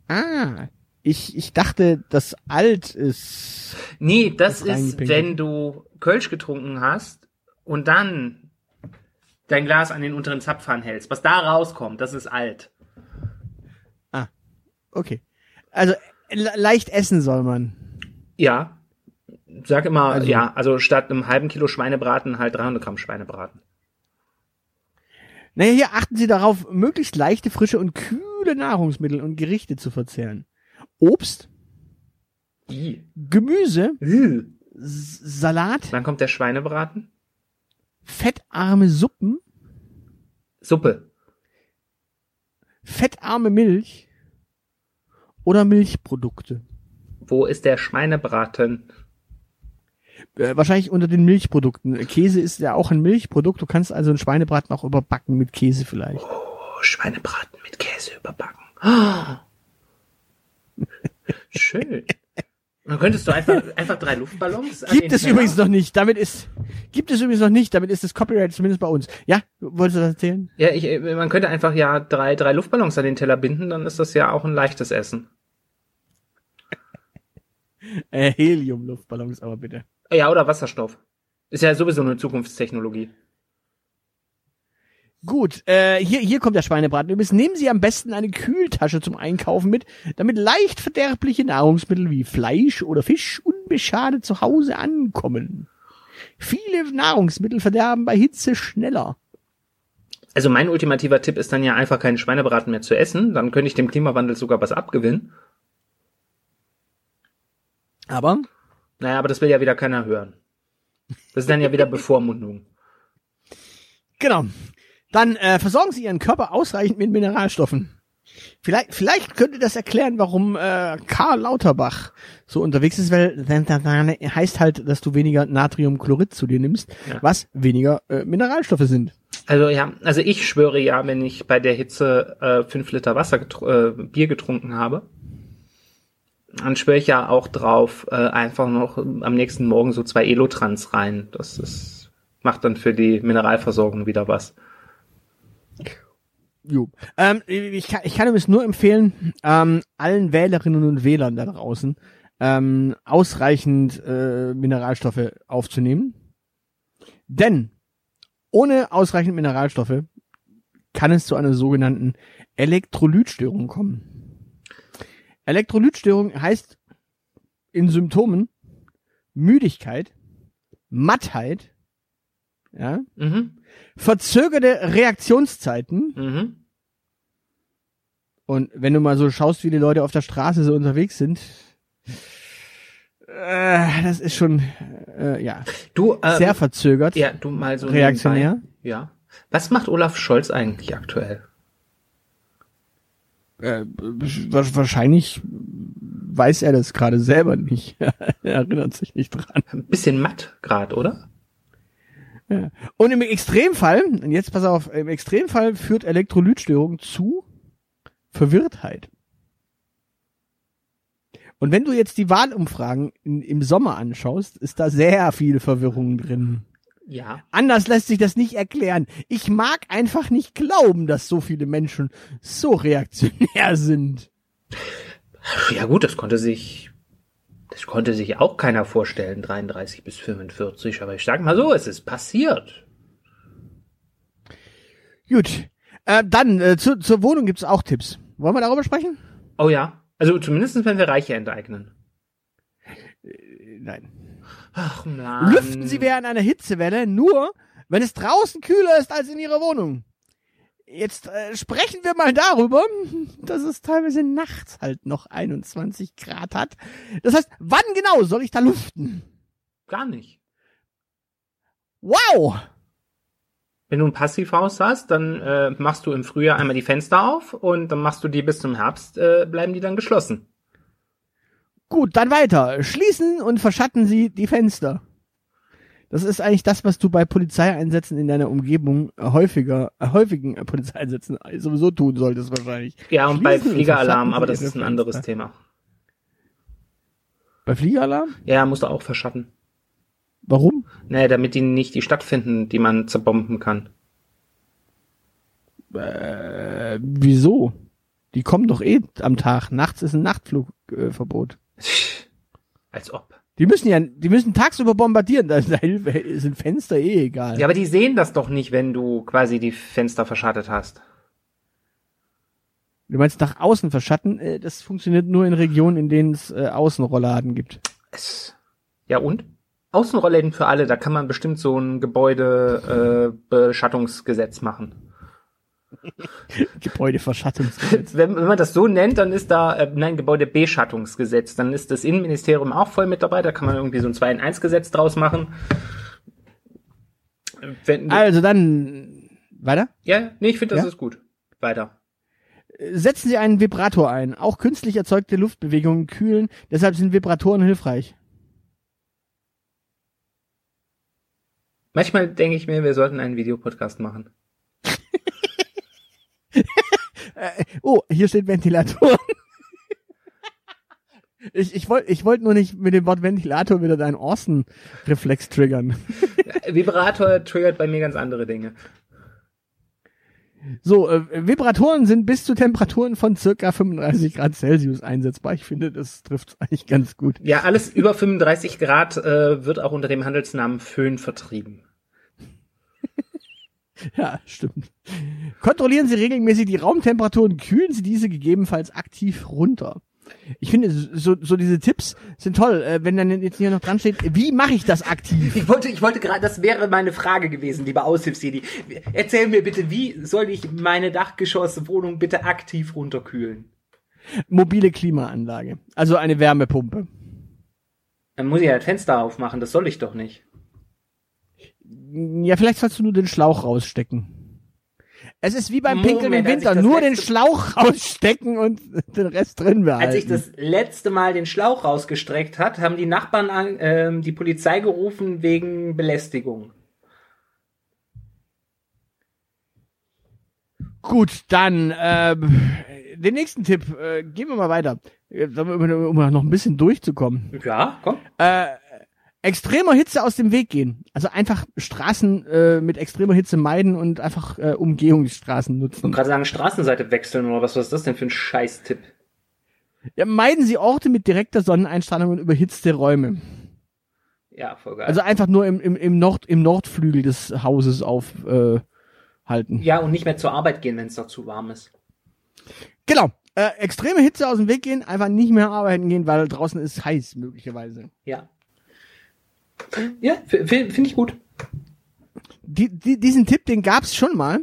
Ah, ich, ich dachte, das alt ist. Nee, das, Das ist, wenn du Kölsch getrunken hast und dann dein Glas an den unteren Zapfhahn hältst. Was da rauskommt, das ist alt. Okay. Also le leicht essen soll man. Ja. Sag immer, Also- ja, also statt einem halben Kilo Schweinebraten halt 300 Gramm Schweinebraten. Naja, hier achten Sie darauf, möglichst leichte, frische und kühle Nahrungsmittel und Gerichte zu verzehren. Obst, I. Gemüse. S Salat, Dann kommt der Schweinebraten. Fettarme Suppen, Suppe. fettarme Milch oder Milchprodukte. Wo ist der Schweinebraten? Äh, wahrscheinlich unter den Milchprodukten. Käse ist ja auch ein Milchprodukt. Du kannst also einen Schweinebraten auch überbacken mit Käse vielleicht. Oh, Schweinebraten mit Käse überbacken. Ah. Schön. Dann könntest du einfach, einfach drei Luftballons. Gibt es übrigens noch nicht. Damit ist, gibt es übrigens noch nicht. Damit ist das Copyright zumindest bei uns. Ja, wolltest du das erzählen? Ja, ich, äh, man könnte einfach ja drei, drei Luftballons an den Teller binden, dann ist das ja auch ein leichtes Essen. Äh, Helium-Luftballons, aber bitte. Ja, oder Wasserstoff. Ist ja sowieso eine Zukunftstechnologie. Gut, äh, hier, hier kommt der Schweinebraten. Übrigens nehmen Sie am besten eine Kühltasche zum Einkaufen mit, damit leicht verderbliche Nahrungsmittel wie Fleisch oder Fisch unbeschadet zu Hause ankommen. Viele Nahrungsmittel verderben bei Hitze schneller. Also mein ultimativer Tipp ist dann ja einfach keinen Schweinebraten mehr zu essen. Dann könnte ich dem Klimawandel sogar was abgewinnen. Aber Naja, aber das will ja wieder keiner hören. Das ist dann ja wieder Bevormundung. Genau. Dann äh, versorgen Sie Ihren Körper ausreichend mit Mineralstoffen. Vielleicht, vielleicht könnte das erklären, warum äh, Karl Lauterbach so unterwegs ist, weil heißt halt, dass du weniger Natriumchlorid zu dir nimmst, Ja. was weniger äh, Mineralstoffe sind. Also ja, also ich schwöre ja, wenn ich bei der Hitze äh, fünf Liter Wasser äh, Bier getrunken habe, dann schwöre ich ja auch drauf, äh, einfach noch am nächsten Morgen so zwei Elotrans rein. Das ist, macht dann für die Mineralversorgung wieder was. Jo. Ähm, ich, kann, ich kann übrigens nur empfehlen, ähm, allen Wählerinnen und Wählern da draußen ähm, ausreichend äh, Mineralstoffe aufzunehmen. Denn ohne ausreichend Mineralstoffe kann es zu einer sogenannten Elektrolytstörung kommen. Elektrolytstörung heißt in Symptomen Müdigkeit, Mattheit, ja, Mhm, verzögerte Reaktionszeiten, mhm. Und wenn du mal so schaust, wie die Leute auf der Straße so unterwegs sind, äh, das ist schon, äh, ja, Du, ähm, sehr verzögert. ja, du mal so Reaktionär? nebenbei. Ja. Was macht Olaf Scholz eigentlich aktuell? Äh, wa- wahrscheinlich weiß er das gerade selber nicht. er erinnert sich nicht dran. Ein bisschen matt grad, oder? Und im Extremfall, und jetzt pass auf, im Extremfall führt Elektrolytstörung zu Verwirrtheit. Und wenn du jetzt die Wahlumfragen in, im Sommer anschaust, ist da sehr viel Verwirrung drin. Ja. Anders lässt sich das nicht erklären. Ich mag einfach nicht glauben, dass so viele Menschen so reaktionär sind. Ja gut, das konnte sich, das konnte sich auch keiner vorstellen, 33 bis 45, aber ich sag mal so, es ist passiert. Gut. Äh, dann, äh, zu, zur Wohnung gibt's auch Tipps. Wollen wir darüber sprechen? Oh ja. Also zumindest wenn wir Reiche enteignen. Äh, Nein. Ach man. Lüften Sie während einer Hitzewelle nur, wenn es draußen kühler ist als in Ihrer Wohnung. Jetzt äh, sprechen wir mal darüber, dass es teilweise nachts halt noch 21 Grad hat. Das heißt, wann genau soll ich da lüften? Gar nicht. Wow! Wenn du ein Passivhaus hast, dann äh, machst du im Frühjahr einmal die Fenster auf und dann machst du die bis zum Herbst, äh, bleiben die dann geschlossen. Gut, dann weiter. Schließen und verschatten Sie die Fenster. Das ist eigentlich das, was du bei Polizeieinsätzen in deiner Umgebung äh, häufiger, äh, häufigen äh, Polizeieinsätzen sowieso tun solltest wahrscheinlich. Ja, und bei Schließen und Fliegeralarm, aber das ist ein anderes Fenster. Thema. Bei Fliegeralarm? Ja, musst du auch verschatten. Warum? Nee, damit die nicht die Stadt finden, die man zerbomben kann. Äh, wieso? Die kommen doch eh am Tag. Nachts ist ein Nachtflugverbot. Äh. Als ob. Die müssen ja, die müssen tagsüber bombardieren. Da sind Fenster eh egal. Ja, aber die sehen das doch nicht, wenn du quasi die Fenster verschattet hast. Du meinst nach außen verschatten? Äh, das funktioniert nur in Regionen, in denen es äh, Außenrollladen gibt. Ja und? Außenrollläden für alle, da kann man bestimmt so ein Gebäudebeschattungsgesetz machen. Gebäudeverschattungsgesetz. Wenn, wenn man das so nennt, dann ist da, äh, nein, Gebäudebeschattungsgesetz, dann ist das Innenministerium auch voll mit dabei, da kann man irgendwie so ein 2-in-1-Gesetz draus machen. Wenn, also dann weiter. ja, nee, ich finde, das Ja? ist gut. Weiter. Setzen Sie einen Vibrator ein. Auch künstlich erzeugte Luftbewegungen kühlen. Deshalb sind Vibratoren hilfreich. Manchmal denke ich mir, wir sollten einen Videopodcast machen. Äh, oh, hier steht Ventilator. Ich, ich wollte ich wollt nur nicht mit dem Wort Ventilator wieder deinen Orson-Reflex triggern. Vibrator triggert bei mir ganz andere Dinge. So, äh, Vibratoren sind bis zu Temperaturen von circa 35 Grad Celsius einsetzbar. Ich finde, das trifft eigentlich ganz gut. Ja, alles über 35 Grad äh, wird auch unter dem Handelsnamen Föhn vertrieben. Ja, stimmt. Kontrollieren Sie regelmäßig die Raumtemperatur und kühlen Sie diese gegebenenfalls aktiv runter. Ich finde, so, so diese Tipps sind toll, äh, wenn dann jetzt hier noch dran steht, wie mache ich das aktiv? Ich wollte, ich wollte gerade, das wäre meine Frage gewesen, lieber Aushilfsjedi. Erzähl mir bitte, wie soll ich meine Dachgeschosswohnung bitte aktiv runterkühlen? Mobile Klimaanlage, also eine Wärmepumpe. Dann muss ich ja das Fenster aufmachen, das soll ich doch nicht. Ja, vielleicht sollst du nur den Schlauch rausstecken. Es ist wie beim Pinkeln im Winter, nur den Schlauch rausstecken und den Rest drin behalten. Als ich das letzte Mal den Schlauch rausgestreckt hat, haben die Nachbarn an, ähm, die Polizei gerufen wegen Belästigung. Gut, dann ähm, den nächsten Tipp. Äh, gehen wir mal weiter, Äh, um, um noch ein bisschen durchzukommen. Ja, komm. Äh, extremer Hitze aus dem Weg gehen. Also einfach Straßen äh, mit extremer Hitze meiden und einfach äh, Umgehungsstraßen nutzen. Gerade sagen, Straßenseite wechseln oder was, was ist das denn für ein Scheißtipp? Ja, meiden Sie Orte mit direkter Sonneneinstrahlung und überhitzte Räume. Ja, voll geil. Also einfach nur im, im, im, Nord, im Nordflügel des Hauses aufhalten. Äh, halten. ja, und nicht mehr zur Arbeit gehen, wenn es doch zu warm ist. Genau. Äh, extreme Hitze aus dem Weg gehen, einfach nicht mehr arbeiten gehen, weil draußen ist heiß möglicherweise. Ja. Ja, finde ich gut. Die, die, diesen Tipp, den gab's schon mal.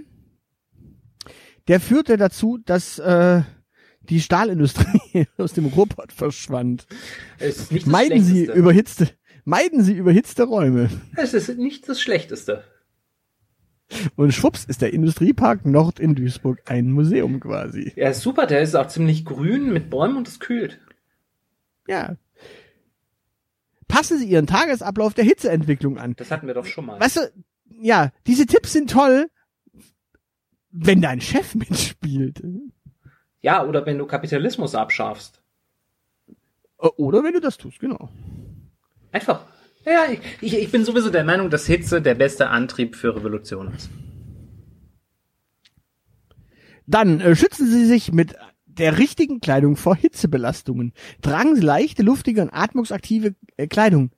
Der führte dazu, dass äh, die Stahlindustrie aus dem Ruhrpott verschwand. Es Meiden Sie überhitzte, meiden Sie überhitzte Räume. Es ist nicht das Schlechteste. Und schwupps ist der Industriepark Nord in Duisburg ein Museum quasi. Ja, super. Der ist auch ziemlich grün mit Bäumen und es kühlt. Ja. Passen Sie Ihren Tagesablauf der Hitzeentwicklung an. Das hatten wir doch schon mal. Weißt du, ja, diese Tipps sind toll, wenn dein Chef mitspielt. Ja, oder wenn du Kapitalismus abschaffst. Oder wenn du das tust, genau. Einfach. Ja, ich, ich, ich bin sowieso der Meinung, dass Hitze der beste Antrieb für Revolution ist. Dann äh, schützen Sie sich mit der richtigen Kleidung vor Hitzebelastungen. Tragen Sie leichte, luftige und atmungsaktive äh, Kleidung.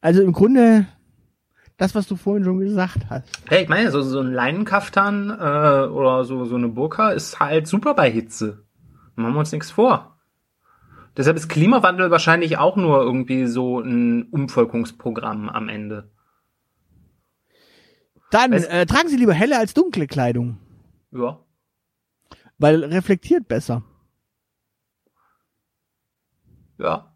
Also im Grunde das, was du vorhin schon gesagt hast. Hey, ich meine, so, so ein Leinenkaftan äh, oder so, so eine Burka ist halt super bei Hitze. Machen wir uns nichts vor. Deshalb ist Klimawandel wahrscheinlich auch nur irgendwie so ein Umvolkungsprogramm am Ende. Dann Weißt- äh, tragen Sie lieber helle als dunkle Kleidung, Ja. Weil reflektiert besser. Ja.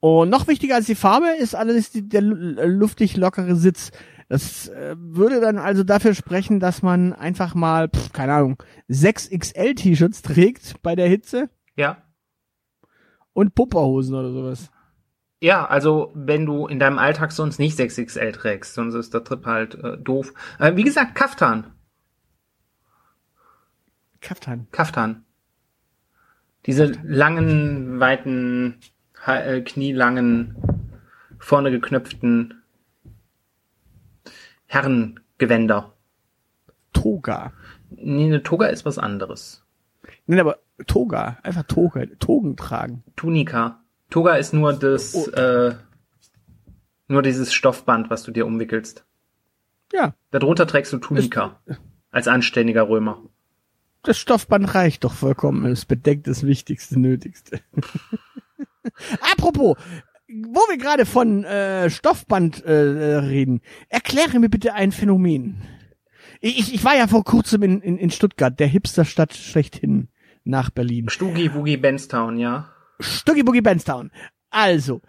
Und noch wichtiger als die Farbe ist allerdings die, der äh, luftig lockere Sitz. Das äh, würde dann also dafür sprechen, dass man einfach mal, pf, keine Ahnung, 6XL-T-Shirts trägt bei der Hitze Ja. und Pupperhosen oder sowas. Ja, also wenn du in deinem Alltag sonst nicht 6XL trägst, sonst ist der Trip halt äh, doof. Äh, wie gesagt, Kaftan. Kaftan. Kaftan. Diese langen, weiten, äh, knielangen, vorne geknöpften Herrengewänder. Toga. Nee, eine Toga ist was anderes. Nein, aber Toga. Einfach Toga. Togen tragen. Tunika. Toga ist nur das, Oh. äh, nur dieses Stoffband, was du dir umwickelst. Ja, Darunter trägst du Tunika. Als anständiger Römer. Das Stoffband reicht doch vollkommen. Es bedeckt das Wichtigste, Nötigste. Apropos, wo wir gerade von äh, Stoffband äh, reden, erkläre mir bitte ein Phänomen. Ich, ich war ja vor kurzem in, in, in Stuttgart, der Hipsterstadt schlechthin nach Berlin. Stugi Wugi Benstown, ja. Stuggy Boogie Benstown. Also,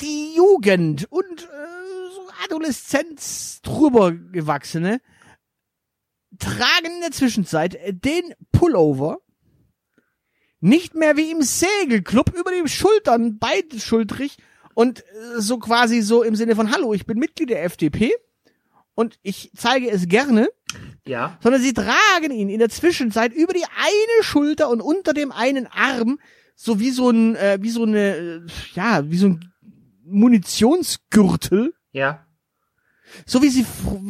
die Jugend und äh, so Adoleszenz drüber gewachsene tragen in der Zwischenzeit äh, den Pullover nicht mehr wie im Segelclub über die Schultern beidschultrig und äh, so quasi so im Sinne von Hallo, ich bin Mitglied der FDP und ich zeige es gerne, Ja. sondern sie tragen ihn in der Zwischenzeit über die eine Schulter und unter dem einen Arm so wie so ein äh, wie so eine äh, ja wie so ein Munitionsgürtel Ja. So wie sie,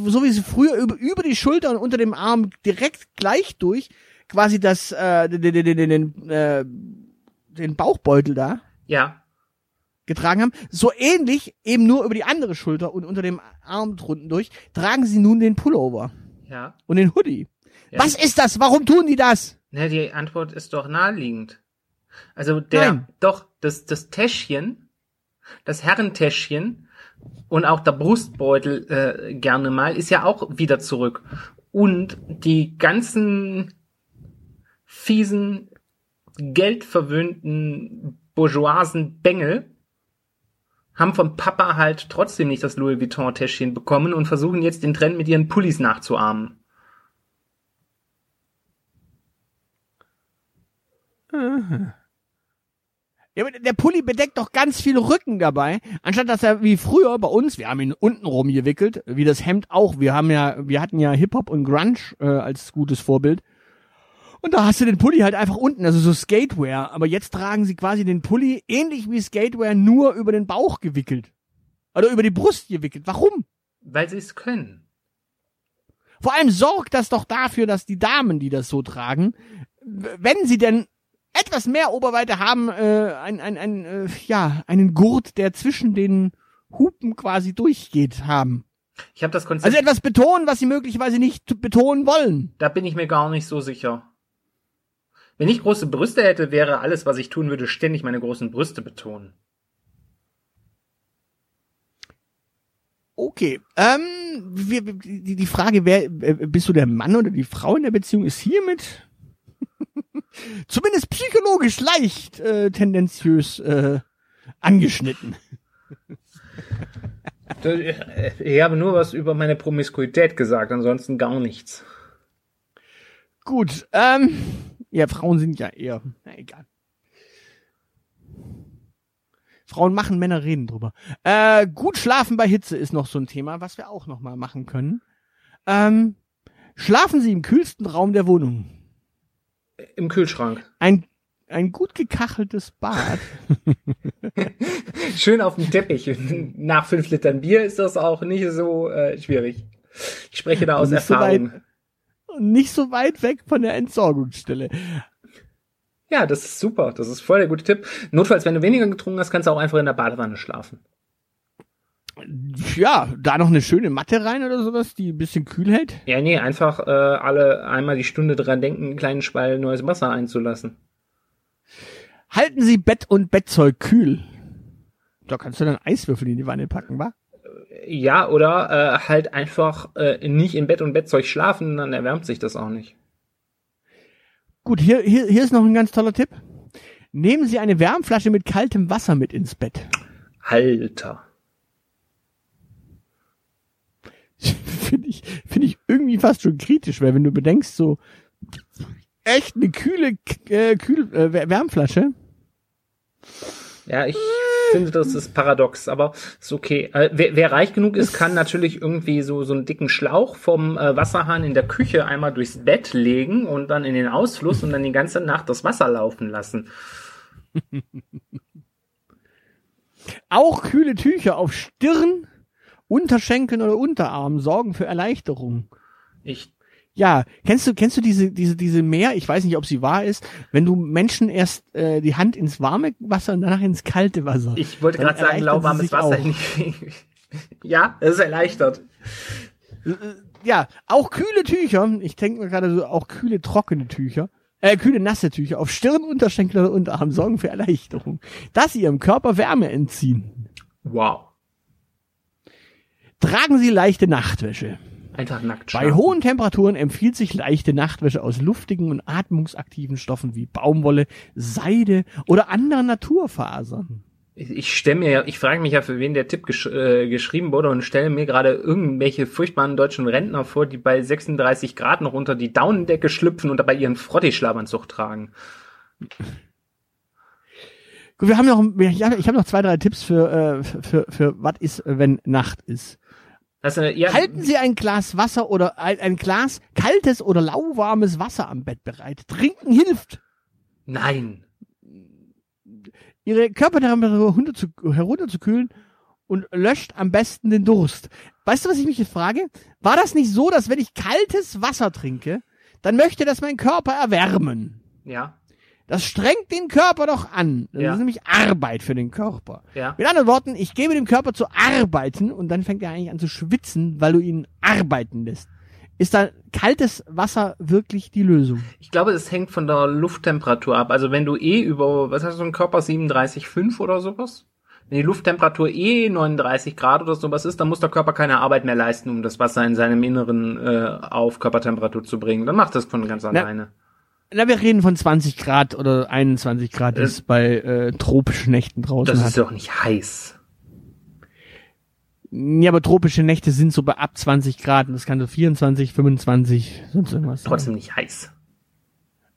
so wie sie früher über, über die Schulter und unter dem Arm direkt gleich durch quasi das, äh, den, den, den, den, äh, den Bauchbeutel da Ja. getragen haben, so ähnlich eben nur über die andere Schulter und unter dem Arm drunten durch, tragen sie nun den Pullover Ja. und den Hoodie. Ja. Was ist das? Warum tun die das? Na, die Antwort ist doch naheliegend. Also der, Nein. doch, das, das Täschchen, das Herrentäschchen und auch der Brustbeutel äh, gerne mal, ist ja auch wieder zurück. Und die ganzen fiesen, geldverwöhnten bourgeoisen Bengel haben vom Papa halt trotzdem nicht das Louis Vuitton-Täschchen bekommen und versuchen jetzt den Trend mit ihren Pullis nachzuahmen. Ja, aber der Pulli bedeckt doch ganz viel Rücken dabei, anstatt dass er wie früher bei uns, wir haben ihn unten rum gewickelt, wie das Hemd auch. Wir haben ja, wir hatten ja Hip Hop und Grunge äh, als gutes Vorbild. Und da hast du den Pulli halt einfach unten, also so Skatewear. Aber jetzt tragen sie quasi den Pulli ähnlich wie Skatewear nur über den Bauch gewickelt. Oder über die Brust gewickelt. Warum? Weil sie es können. Vor allem sorgt das doch dafür, dass die Damen, die das so tragen, wenn sie denn etwas mehr Oberweite haben, äh, ein, ein, ein, äh, ja, einen Gurt, der zwischen den Hupen quasi durchgeht, haben. Ich habe das Konzept. Also etwas betonen, was sie möglicherweise nicht betonen wollen. Da bin ich mir gar nicht so sicher. Wenn ich große Brüste hätte, wäre alles, was ich tun würde, ständig meine großen Brüste betonen. Okay, ähm, wir, die, die Frage, wer, äh, bist du der Mann oder die Frau in der Beziehung, ist hiermit zumindest psychologisch leicht äh, tendenziös äh, angeschnitten. Ich habe nur was über meine Promiskuität gesagt, ansonsten gar nichts. Gut, ähm, ja, Frauen sind ja eher, na egal. Frauen machen, Männer reden drüber. Äh, gut schlafen bei Hitze ist noch so ein Thema, was wir auch noch mal machen können. Ähm, schlafen Sie im kühlsten Raum der Wohnung. Im Kühlschrank. Ein, ein gut gekacheltes Bad. Schön auf dem Teppich. Nach fünf Litern Bier ist das auch nicht so äh, schwierig. Ich spreche da aus Nicht so Erfahrung. weit- Nicht so weit weg von der Entsorgungsstelle. Ja, das ist super. Das ist voll der gute Tipp. Notfalls, wenn du weniger getrunken hast, kannst du auch einfach in der Badewanne schlafen. Ja, da noch eine schöne Matte rein oder sowas, die ein bisschen kühl hält. Ja, nee, einfach äh, alle einmal die Stunde dran denken, einen kleinen Schwall neues Wasser einzulassen. Halten Sie Bett und Bettzeug kühl. Da kannst du dann Eiswürfel in die Wanne packen, wa? Ja, oder äh, halt einfach äh, nicht in Bett und Bettzeug schlafen, dann erwärmt sich das auch nicht. Gut, hier, hier, hier ist noch ein ganz toller Tipp. Nehmen Sie eine Wärmflasche mit kaltem Wasser mit ins Bett. Halter. Finde ich, finde ich irgendwie fast schon kritisch, weil wenn du bedenkst, so echt eine kühle, äh, kühl, äh, Wär- Wärmflasche. Ja, ich finde, das ist paradox, aber ist okay. Äh, wer, wer reich genug ist, kann natürlich irgendwie so, so einen dicken Schlauch vom äh, Wasserhahn in der Küche einmal durchs Bett legen und dann in den Ausfluss und dann die ganze Nacht das Wasser laufen lassen. Auch kühle Tücher auf Stirn, Unterschenkeln oder Unterarm sorgen für Erleichterung. Ich, Ja, kennst du, kennst du diese, diese, diese Meer, ich weiß nicht, ob sie wahr ist, wenn du Menschen erst äh, die Hand ins warme Wasser und danach ins kalte Wasser. ich wollte gerade sagen, lauwarmes Wasser. ja, das ist erleichtert. Ja, auch kühle Tücher, ich denke mir gerade so, auch kühle trockene Tücher, äh, kühle nasse Tücher auf Stirn, Unterschenkel oder Unterarm sorgen für Erleichterung, dass sie ihrem Körper Wärme entziehen. Wow. Tragen Sie leichte Nachtwäsche. Einfach nackt Bei schlafen. hohen Temperaturen empfiehlt sich leichte Nachtwäsche aus luftigen und atmungsaktiven Stoffen wie Baumwolle, Seide oder anderen Naturfasern. Ich, stelle mir ja, ich frage mich ja, für wen der Tipp gesch äh, geschrieben wurde und stelle mir gerade irgendwelche furchtbaren deutschen Rentner vor, die bei 36 Grad noch unter die Daunendecke schlüpfen und dabei ihren Frottee-Schlafanzug tragen. Gut, wir haben noch, ich habe hab noch zwei, drei Tipps für, äh, für, für was ist, wenn Nacht ist. Also, ja, Halten Sie ein Glas Wasser oder ein, ein Glas kaltes oder lauwarmes Wasser am Bett bereit. Trinken hilft. nein. Ihre Körpertemperatur herunter zu, herunterzukühlen und löscht am besten den Durst. Weißt du, was ich mich jetzt frage? War das nicht so, dass wenn ich kaltes Wasser trinke, dann möchte das mein Körper erwärmen? Ja. Das strengt den Körper doch an. Das Ja. ist nämlich Arbeit für den Körper. Ja. Mit anderen Worten, ich gebe dem Körper zu arbeiten und dann fängt er eigentlich an zu schwitzen, weil du ihn arbeiten lässt. Ist da kaltes Wasser wirklich die Lösung? Ich glaube, es hängt von der Lufttemperatur ab. Also wenn du eh über, was hast du, ein Körper 37,5 oder sowas? Wenn die Lufttemperatur eh 39 Grad oder sowas ist, dann muss der Körper keine Arbeit mehr leisten, um das Wasser in seinem Inneren äh, auf Körpertemperatur zu bringen. Dann macht das von ganz alleine. Na, wir reden von 20 Grad oder 21 Grad, die Äh, es bei äh, tropischen Nächten draußen Das hat. ist doch nicht heiß. Ja, aber tropische Nächte sind so bei ab 20 Grad und das kann so 24, 25, sonst irgendwas. sein. Trotzdem nicht heiß.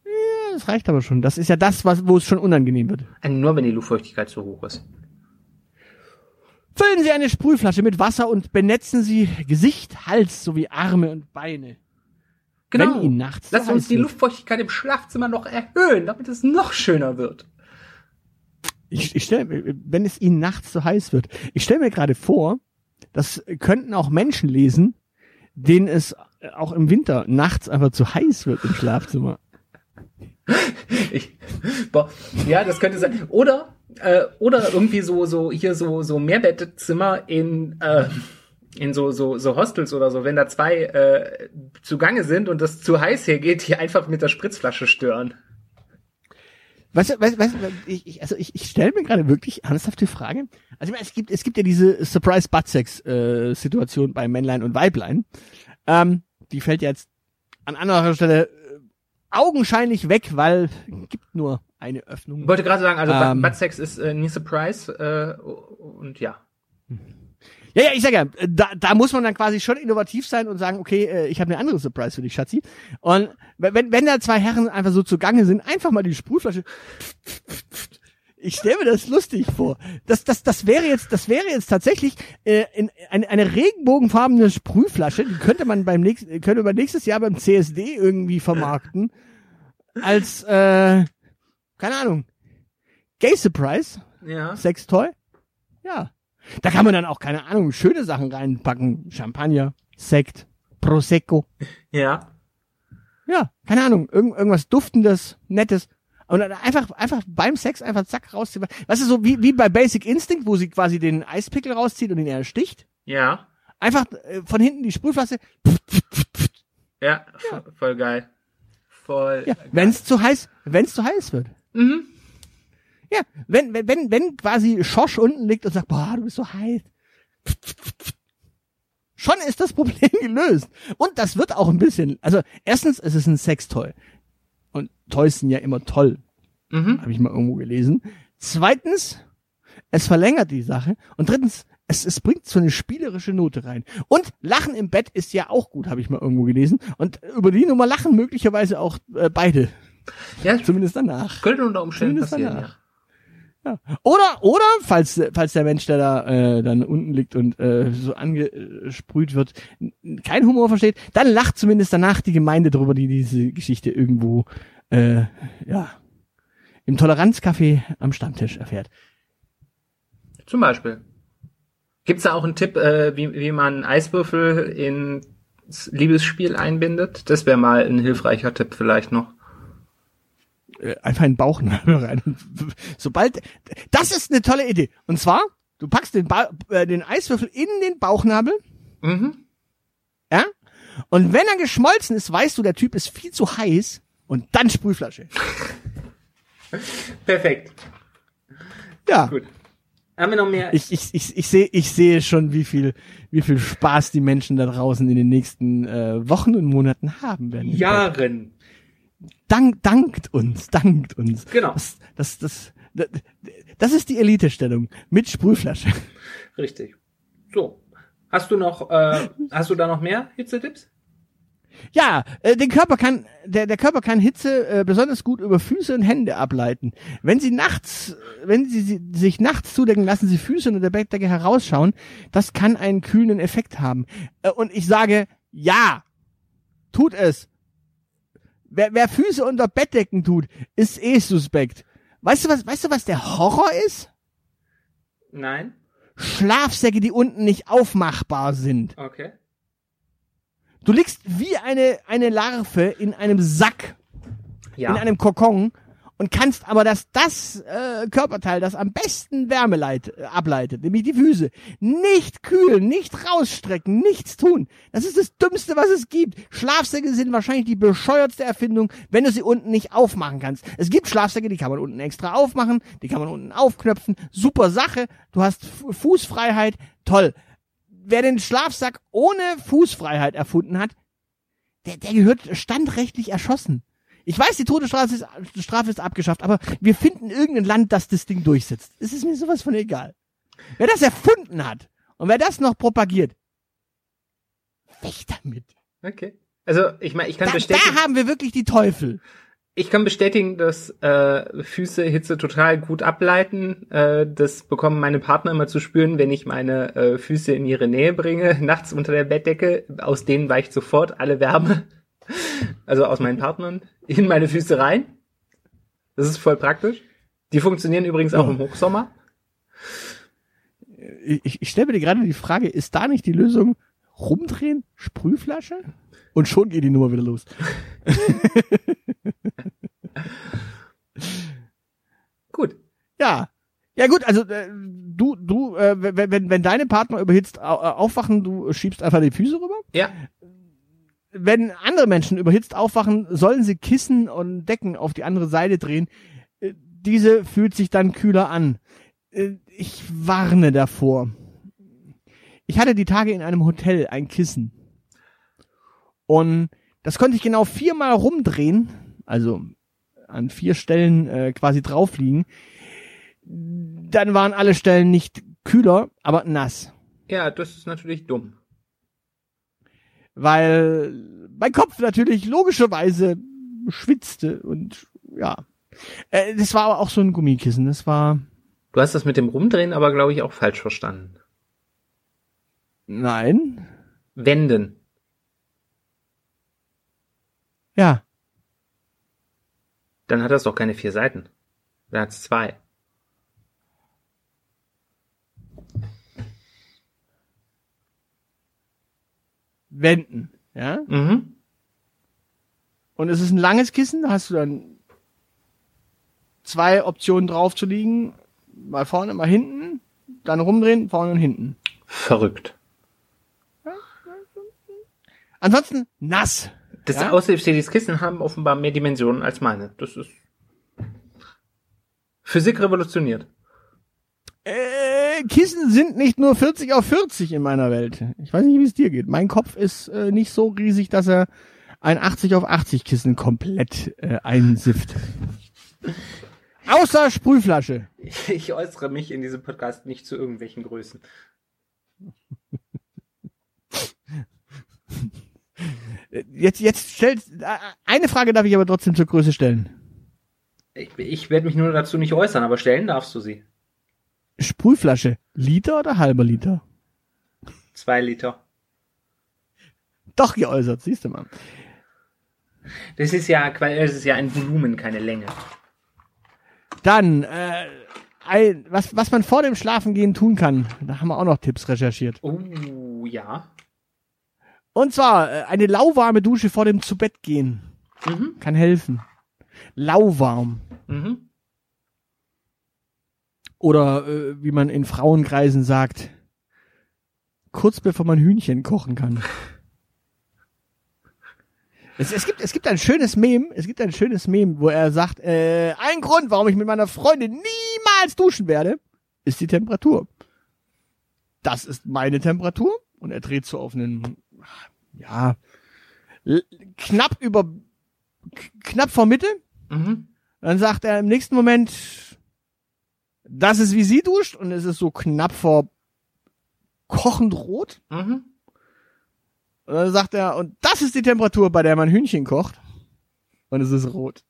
Ja, Das reicht aber schon. Das ist ja das, was, wo es schon unangenehm wird. Nur wenn die Luftfeuchtigkeit zu hoch ist. Füllen Sie eine Sprühflasche mit Wasser und benetzen Sie Gesicht, Hals sowie Arme und Beine. Wenn Ihnen nachts Genau. Lass uns die. Luftfeuchtigkeit im Schlafzimmer noch erhöhen, damit es noch schöner wird. Ich, ich stell, wenn es Ihnen nachts zu heiß wird. Ich stelle mir gerade vor, das könnten auch Menschen lesen, denen es auch im Winter nachts einfach zu heiß wird im Schlafzimmer. Ich, boah, ja, das könnte sein. Oder, äh, oder irgendwie so, so, hier so, so Mehrbettzimmer in, äh, in so, so, so Hostels oder so, wenn da zwei äh, zugange sind und das zu heiß hergeht, die einfach mit der Spritzflasche stören. Weißt du, weißt, weißt, du, ich, ich, also ich, ich stelle mir gerade wirklich ernsthaft die Frage. Also ich meine, es gibt, es gibt ja diese Surprise Butt Sex äh, Situation bei Männlein und Weiblein. Ähm, die fällt ja jetzt an anderer Stelle äh, augenscheinlich weg, weil gibt nur eine Öffnung. Ich wollte gerade sagen, also Ähm. Buttsex ist äh, nie Surprise äh, und ja. Ja, ja, ich sag ja, da, da muss man dann quasi schon innovativ sein und sagen, okay, äh, ich habe eine andere Surprise für dich, Schatzi. Und wenn, wenn da zwei Herren einfach so zugange sind, einfach mal die Sprühflasche. Ich stelle mir das lustig vor. Das, das, das wäre jetzt, das wäre jetzt tatsächlich äh, in, eine, eine regenbogenfarbene Sprühflasche. Die könnte man beim nächsten, könnte man nächstes Jahr beim CSD irgendwie vermarkten als, äh, keine Ahnung, Gay Surprise. Ja. Sextoy? Ja. Da kann man dann auch, keine Ahnung, schöne Sachen reinpacken. Champagner, Sekt, Prosecco. Ja. Ja, keine Ahnung, irgend, irgendwas Duftendes, Nettes. Und dann einfach, einfach beim Sex einfach zack rausziehen. Weißt du, so wie, wie bei Basic Instinct, wo sie quasi den Eispickel rauszieht und ihn ersticht. Ja. Einfach äh, von hinten die Sprühflasche. Ja, vo- voll geil. Voll. Ja, wenn's zu heiß, wenn's zu heiß wird. Mhm. Ja, wenn, wenn, wenn, wenn quasi Schosch unten liegt und sagt, boah, du bist so heiß. Schon ist das Problem gelöst. Und das wird auch ein bisschen, also erstens, es ist ein Sextoy. Und Toys sind ja immer toll. Mhm. Habe ich mal irgendwo gelesen. Zweitens, es verlängert die Sache. Und drittens, es, es bringt so eine spielerische Note rein. Und Lachen im Bett ist ja auch gut, habe ich mal irgendwo gelesen. Und über die Nummer lachen möglicherweise auch äh, beide. Ja, Zumindest danach. könnte unter Umständen Zumindest passieren, danach. ja. Ja. Oder, oder, falls, falls der Mensch, der da äh, dann unten liegt und äh, so angesprüht wird, kein Humor versteht, dann lacht zumindest danach die Gemeinde drüber, die diese Geschichte irgendwo, äh, ja, im Toleranzcafé am Stammtisch erfährt. Zum Beispiel. Gibt's da auch einen Tipp, äh, wie, wie man Eiswürfel ins Liebesspiel einbindet? Das wäre mal ein hilfreicher Tipp vielleicht noch. Äh, einfach in den Bauchnabel rein. Sobald, das ist eine tolle Idee. Und zwar, du packst den, ba äh, den Eiswürfel in den Bauchnabel, Mhm. ja, und wenn er geschmolzen ist, weißt du, der Typ ist viel zu heiß und dann Sprühflasche. Perfekt. Ja. Gut. Haben wir noch mehr? Ich, ich, ich, ich sehe ich sehe schon, wie viel, wie viel Spaß die Menschen da draußen in den nächsten äh, Wochen und Monaten haben werden. Jahren. Dank, dankt uns, dankt uns. Genau. Das, das, das, das, das ist die Elitestellung mit Sprühflasche. Richtig. So. Hast du noch, äh, hast du da noch mehr Hitzetipps? Ja, äh, den Körper kann, der, der Körper kann Hitze äh, besonders gut über Füße und Hände ableiten. Wenn sie nachts, wenn sie, sie sich nachts zudecken, lassen sie Füße unter der Bettdecke herausschauen. Das kann einen kühlenden Effekt haben. Äh, und ich sage, ja, tut es. Wer, wer Füße unter Bettdecken tut, ist eh suspekt. Weißt du was, weißt du was der Horror ist? Nein. Schlafsäcke, die unten nicht aufmachbar sind. Okay. Du liegst wie eine, eine Larve in einem Sack, Ja. in einem Kokon und kannst aber das, das äh, Körperteil, das am besten Wärme leit, äh, ableitet, nämlich die Füße, nicht kühlen, nicht rausstrecken, nichts tun. Das ist das Dümmste, was es gibt. Schlafsäcke sind wahrscheinlich die bescheuertste Erfindung, wenn du sie unten nicht aufmachen kannst. Es gibt Schlafsäcke, die kann man unten extra aufmachen, die kann man unten aufknöpfen. Super Sache. Du hast Fu- Fußfreiheit. Toll. Wer den Schlafsack ohne Fußfreiheit erfunden hat, der, der gehört standrechtlich erschossen. Ich weiß, die Todesstrafe ist, Strafe ist abgeschafft, aber wir finden irgendein Land, das das Ding durchsetzt. Es ist mir sowas von egal. Wer das erfunden hat und wer das noch propagiert, weg damit. Okay. Also ich meine, ich kann Da, bestätigen, da haben wir wirklich die Teufel. ich kann bestätigen, dass äh, Füße Hitze total gut ableiten. Äh, das bekommen meine Partner immer zu spüren, wenn ich meine äh, Füße in ihre Nähe bringe, nachts unter der Bettdecke. Aus denen weicht sofort alle Wärme, also aus meinen Partnern, in meine Füße rein. Das ist voll praktisch. Die funktionieren übrigens auch Ja. im Hochsommer. Ich, ich stelle mir gerade die Frage, ist da nicht die Lösung rumdrehen, Sprühflasche und schon geht die Nummer wieder los. Gut. Ja. Ja gut, also äh, du, du, äh, wenn, wenn, deine Partner überhitzt äh, aufwachen, du schiebst einfach die Füße rüber. Ja. Wenn andere Menschen überhitzt aufwachen, sollen sie Kissen und Decken auf die andere Seite drehen. Äh, Diese fühlt sich dann kühler an. Äh, Ich warne davor. Ich hatte die Tage in einem Hotel ein Kissen. Und das konnte ich genau viermal rumdrehen, also an vier Stellen äh, quasi drauf liegen. Dann waren alle Stellen nicht kühler, aber nass. Ja, das ist natürlich dumm. Weil mein Kopf natürlich logischerweise schwitzte und ja. Äh, das war aber auch so ein Gummikissen. Das war. Du hast das mit dem Rumdrehen aber, glaube ich, auch falsch verstanden. Nein. Wenden. Ja. Dann hat das doch keine vier Seiten. Dann hat es zwei. Wenden. Ja. Mhm. Und es ist ein langes Kissen, da hast du dann zwei Optionen drauf zu liegen. Mal vorne, mal hinten. Dann rumdrehen, vorne und hinten. Verrückt. Ansonsten nass. Das Ja? auslebsfähiges Kissen haben offenbar mehr Dimensionen als meine. Das ist Physik revolutioniert. Äh, Kissen sind nicht nur 40 auf 40 in meiner Welt. Ich weiß nicht, wie es dir geht. Mein Kopf ist äh, nicht so riesig, dass er ein 80 auf 80 Kissen komplett äh, einsifft. Außer Sprühflasche. Ich äußere mich in diesem Podcast nicht zu irgendwelchen Größen. Jetzt, jetzt stellt, äh, eine Frage darf ich aber trotzdem zur Größe stellen. Ich, ich werde mich nur dazu nicht äußern, aber stellen darfst du sie. Sprühflasche, Liter oder halber Liter? Zwei Liter. Doch geäußert, siehst du mal. Das ist ja, das ist ja ein Volumen, keine Länge. Dann, äh, ein, was, was man vor dem Schlafengehen tun kann, da haben wir auch noch Tipps recherchiert. Oh, ja. Und zwar äh, eine lauwarme Dusche vor dem Zubettgehen. Mhm. Kann helfen. Lauwarm. Mhm. Oder äh, wie man in Frauenkreisen sagt, kurz bevor man Hühnchen kochen kann. Es, es, gibt, es gibt ein schönes Meme, es gibt ein schönes Meme, wo er sagt, äh, ein Grund, warum ich mit meiner Freundin niemals duschen werde, ist die Temperatur. Das ist meine Temperatur und er dreht so auf einen, ja, knapp über, knapp vor Mitte. Mhm. Dann sagt er im nächsten Moment, das ist wie sie duscht und es ist so knapp vor kochend rot. Mhm. Und dann sagt er, und das ist die Temperatur, bei der man Hühnchen kocht. Und es ist rot.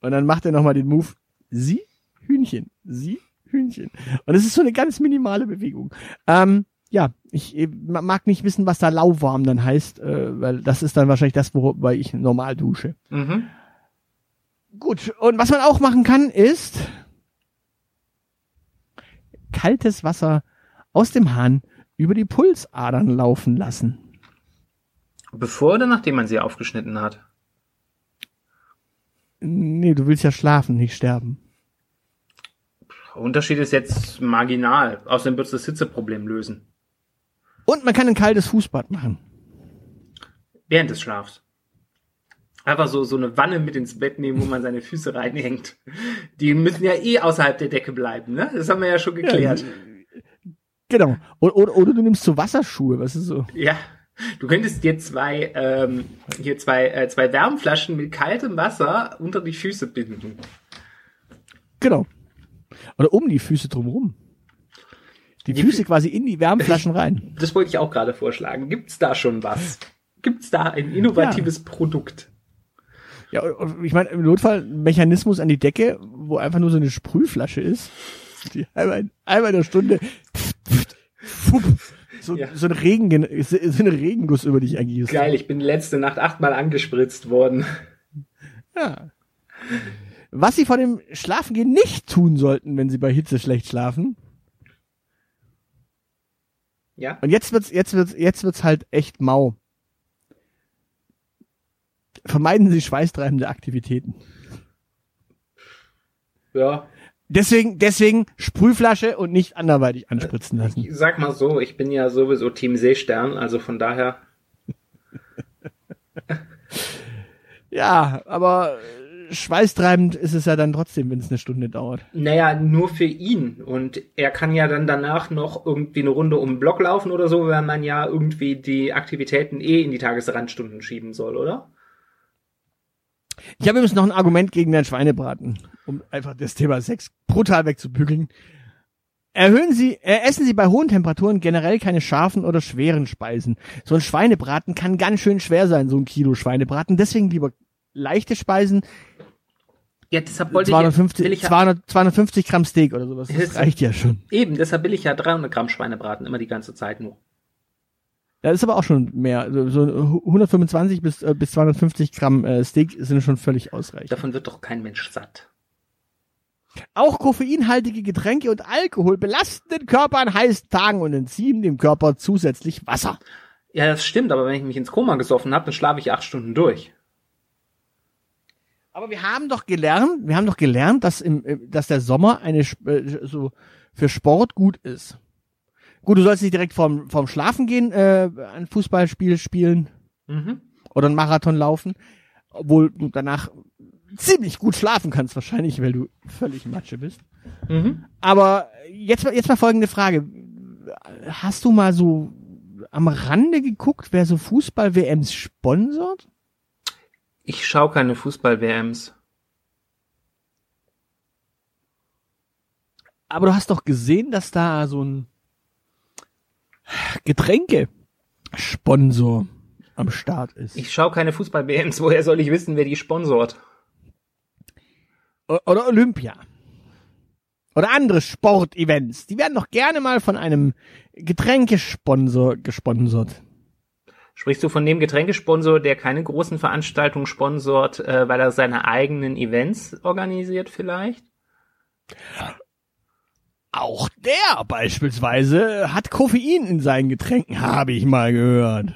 Und dann macht er nochmal den Move, sie, Hühnchen, sie, Hühnchen. Und es ist so eine ganz minimale Bewegung. Ähm, ja, ich mag nicht wissen, was da lauwarm dann heißt, äh, weil das ist dann wahrscheinlich das, worüber ich normal dusche. Mhm. Gut, und was man auch machen kann, ist kaltes Wasser aus dem Hahn über die Pulsadern laufen lassen. Bevor oder nachdem man sie aufgeschnitten hat? Nee, du willst ja schlafen, nicht sterben. Unterschied ist jetzt marginal. Außerdem wird es das Hitzeproblem lösen. Und man kann ein kaltes Fußbad machen. Während des Schlafs. Einfach so, so eine Wanne mit ins Bett nehmen, wo man seine Füße reinhängt. Die müssen ja eh außerhalb der Decke bleiben, ne? Das haben wir ja schon geklärt. Ja, genau. Oder, oder, oder du nimmst so Wasserschuhe, was ist so? Ja. Du könntest dir zwei, ähm, hier zwei, äh, zwei Wärmflaschen mit kaltem Wasser unter die Füße binden. Genau. Oder um die Füße drumherum. Die, die Füße quasi in die Wärmflaschen rein. Das wollte ich auch gerade vorschlagen. Gibt's da schon was? Gibt's da ein innovatives ja. Produkt? Ja, ich meine, im Notfall ein Mechanismus an die Decke, wo einfach nur so eine Sprühflasche ist, die einmal, einmal in der Stunde so, ja. so, ein Regen, so eine Regenguss über dich ergießt. Geil, ich bin letzte Nacht achtmal angespritzt worden. Ja. Was sie vor dem Schlafengehen nicht tun sollten, wenn sie bei Hitze schlecht schlafen. Ja. Und jetzt wird's, jetzt wird's, jetzt wird's halt echt mau. Vermeiden Sie schweißtreibende Aktivitäten. Ja. Deswegen, deswegen Sprühflasche und nicht anderweitig anspritzen lassen. Ich sag mal so, ich bin ja sowieso Team Seestern, also von daher. ja, aber schweißtreibend ist es ja dann trotzdem, wenn es eine Stunde dauert. Naja, nur für ihn. Und er kann ja dann danach noch irgendwie eine Runde um den Block laufen oder so, wenn man ja irgendwie die Aktivitäten eh in die Tagesrandstunden schieben soll, oder? Ich habe übrigens noch ein Argument gegen den Schweinebraten, um einfach das Thema Sex brutal wegzubügeln. Erhöhen Sie, äh, essen Sie bei hohen Temperaturen generell keine scharfen oder schweren Speisen. So ein Schweinebraten kann ganz schön schwer sein, so ein Kilo Schweinebraten. Deswegen lieber leichte Speisen. Ja, deshalb wollte 250, ich, ja, 200, 250 Gramm Steak oder sowas. Das reicht ja schon. Eben, deshalb will ich ja 300 Gramm Schweinebraten immer die ganze Zeit nur. Das ist aber auch schon mehr. So 125 bis, äh, bis 250 Gramm äh, Steak sind schon völlig ausreichend. Davon wird doch kein Mensch satt. Auch koffeinhaltige Getränke und Alkohol belasten den Körper an heißen Tagen und entziehen dem Körper zusätzlich Wasser. Ja, das stimmt, aber wenn ich mich ins Koma gesoffen habe, dann schlafe ich acht Stunden durch. Aber wir haben doch gelernt, wir haben doch gelernt, dass im, äh, dass der Sommer eine äh, so für Sport gut ist. Gut, du sollst nicht direkt vorm, vorm Schlafen gehen, äh, ein Fußballspiel spielen mhm. oder einen Marathon laufen, obwohl du danach ziemlich gut schlafen kannst wahrscheinlich, weil du völlig Matsche bist. Mhm. Aber jetzt, jetzt mal folgende Frage. Hast du mal so am Rande geguckt, wer so Fußball-WMs sponsort? Ich schaue keine Fußball-WMs. Aber du hast doch gesehen, dass da so ein Getränke-Sponsor am Start ist. Ich schaue keine Fußball-BMs, woher soll ich wissen, wer die sponsort? Oder Olympia. Oder andere Sportevents. Die werden doch gerne mal von einem Getränkesponsor gesponsert. Sprichst du von dem Getränkesponsor, der keine großen Veranstaltungen sponsort, äh, weil er seine eigenen Events organisiert vielleicht? Der beispielsweise hat Koffein in seinen Getränken, habe ich mal gehört.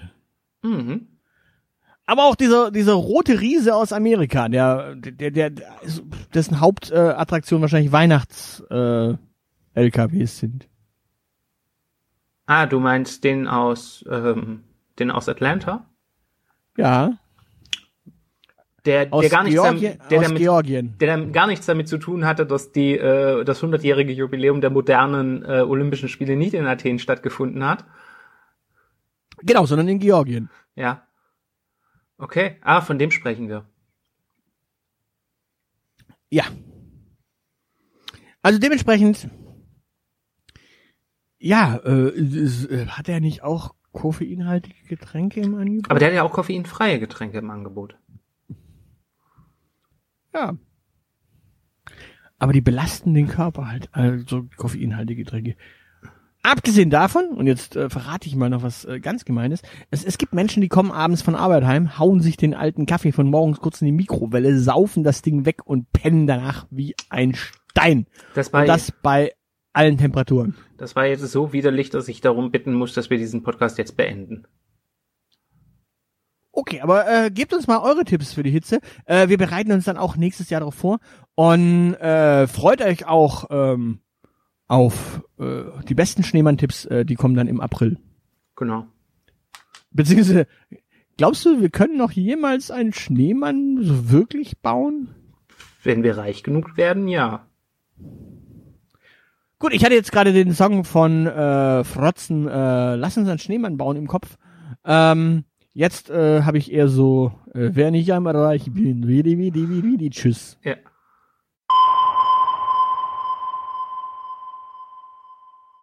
Mhm. Aber auch dieser, dieser rote Riese aus Amerika, der, der, der, dessen Hauptattraktion wahrscheinlich Weihnachts, äh, sind. Ah, du meinst den aus, ähm, den aus Atlanta? Ja der, aus der gar nichts damit, der, damit, Georgien. der damit gar nichts damit zu tun hatte, dass die äh, das hundertjährige Jubiläum der modernen äh, Olympischen Spiele nicht in Athen stattgefunden hat. Genau, sondern in Georgien. Ja. Okay, ah, von dem sprechen wir. Ja. Also dementsprechend, ja, äh, äh hat er nicht auch koffeinhaltige Getränke im Angebot? Aber der hat ja auch koffeinfreie Getränke im Angebot. Ja. Aber die belasten den Körper halt, also koffeinhaltige Getränke. Abgesehen davon, und jetzt äh, verrate ich mal noch was äh, ganz Gemeines, es, es gibt Menschen, die kommen abends von Arbeit heim, hauen sich den alten Kaffee von morgens kurz in die Mikrowelle, saufen das Ding weg und pennen danach wie ein Stein. Das bei, und das bei allen Temperaturen. Das war jetzt so widerlich, dass ich darum bitten muss, dass wir diesen Podcast jetzt beenden. Okay, aber äh, gebt uns mal eure Tipps für die Hitze. Äh, wir bereiten uns dann auch nächstes Jahr darauf vor und äh, freut euch auch ähm, auf äh, die besten Schneemann-Tipps, äh, die kommen dann im April. Genau. Beziehungsweise, glaubst du, wir können noch jemals einen Schneemann so wirklich bauen? Wenn wir reich genug werden, ja. Gut, ich hatte jetzt gerade den Song von äh, Frotzen, äh, Lass uns einen Schneemann bauen im Kopf. Ähm, jetzt äh, habe ich eher so, äh, wer nicht einmal reich bin, wie die, wie die, wie die, tschüss. Ja.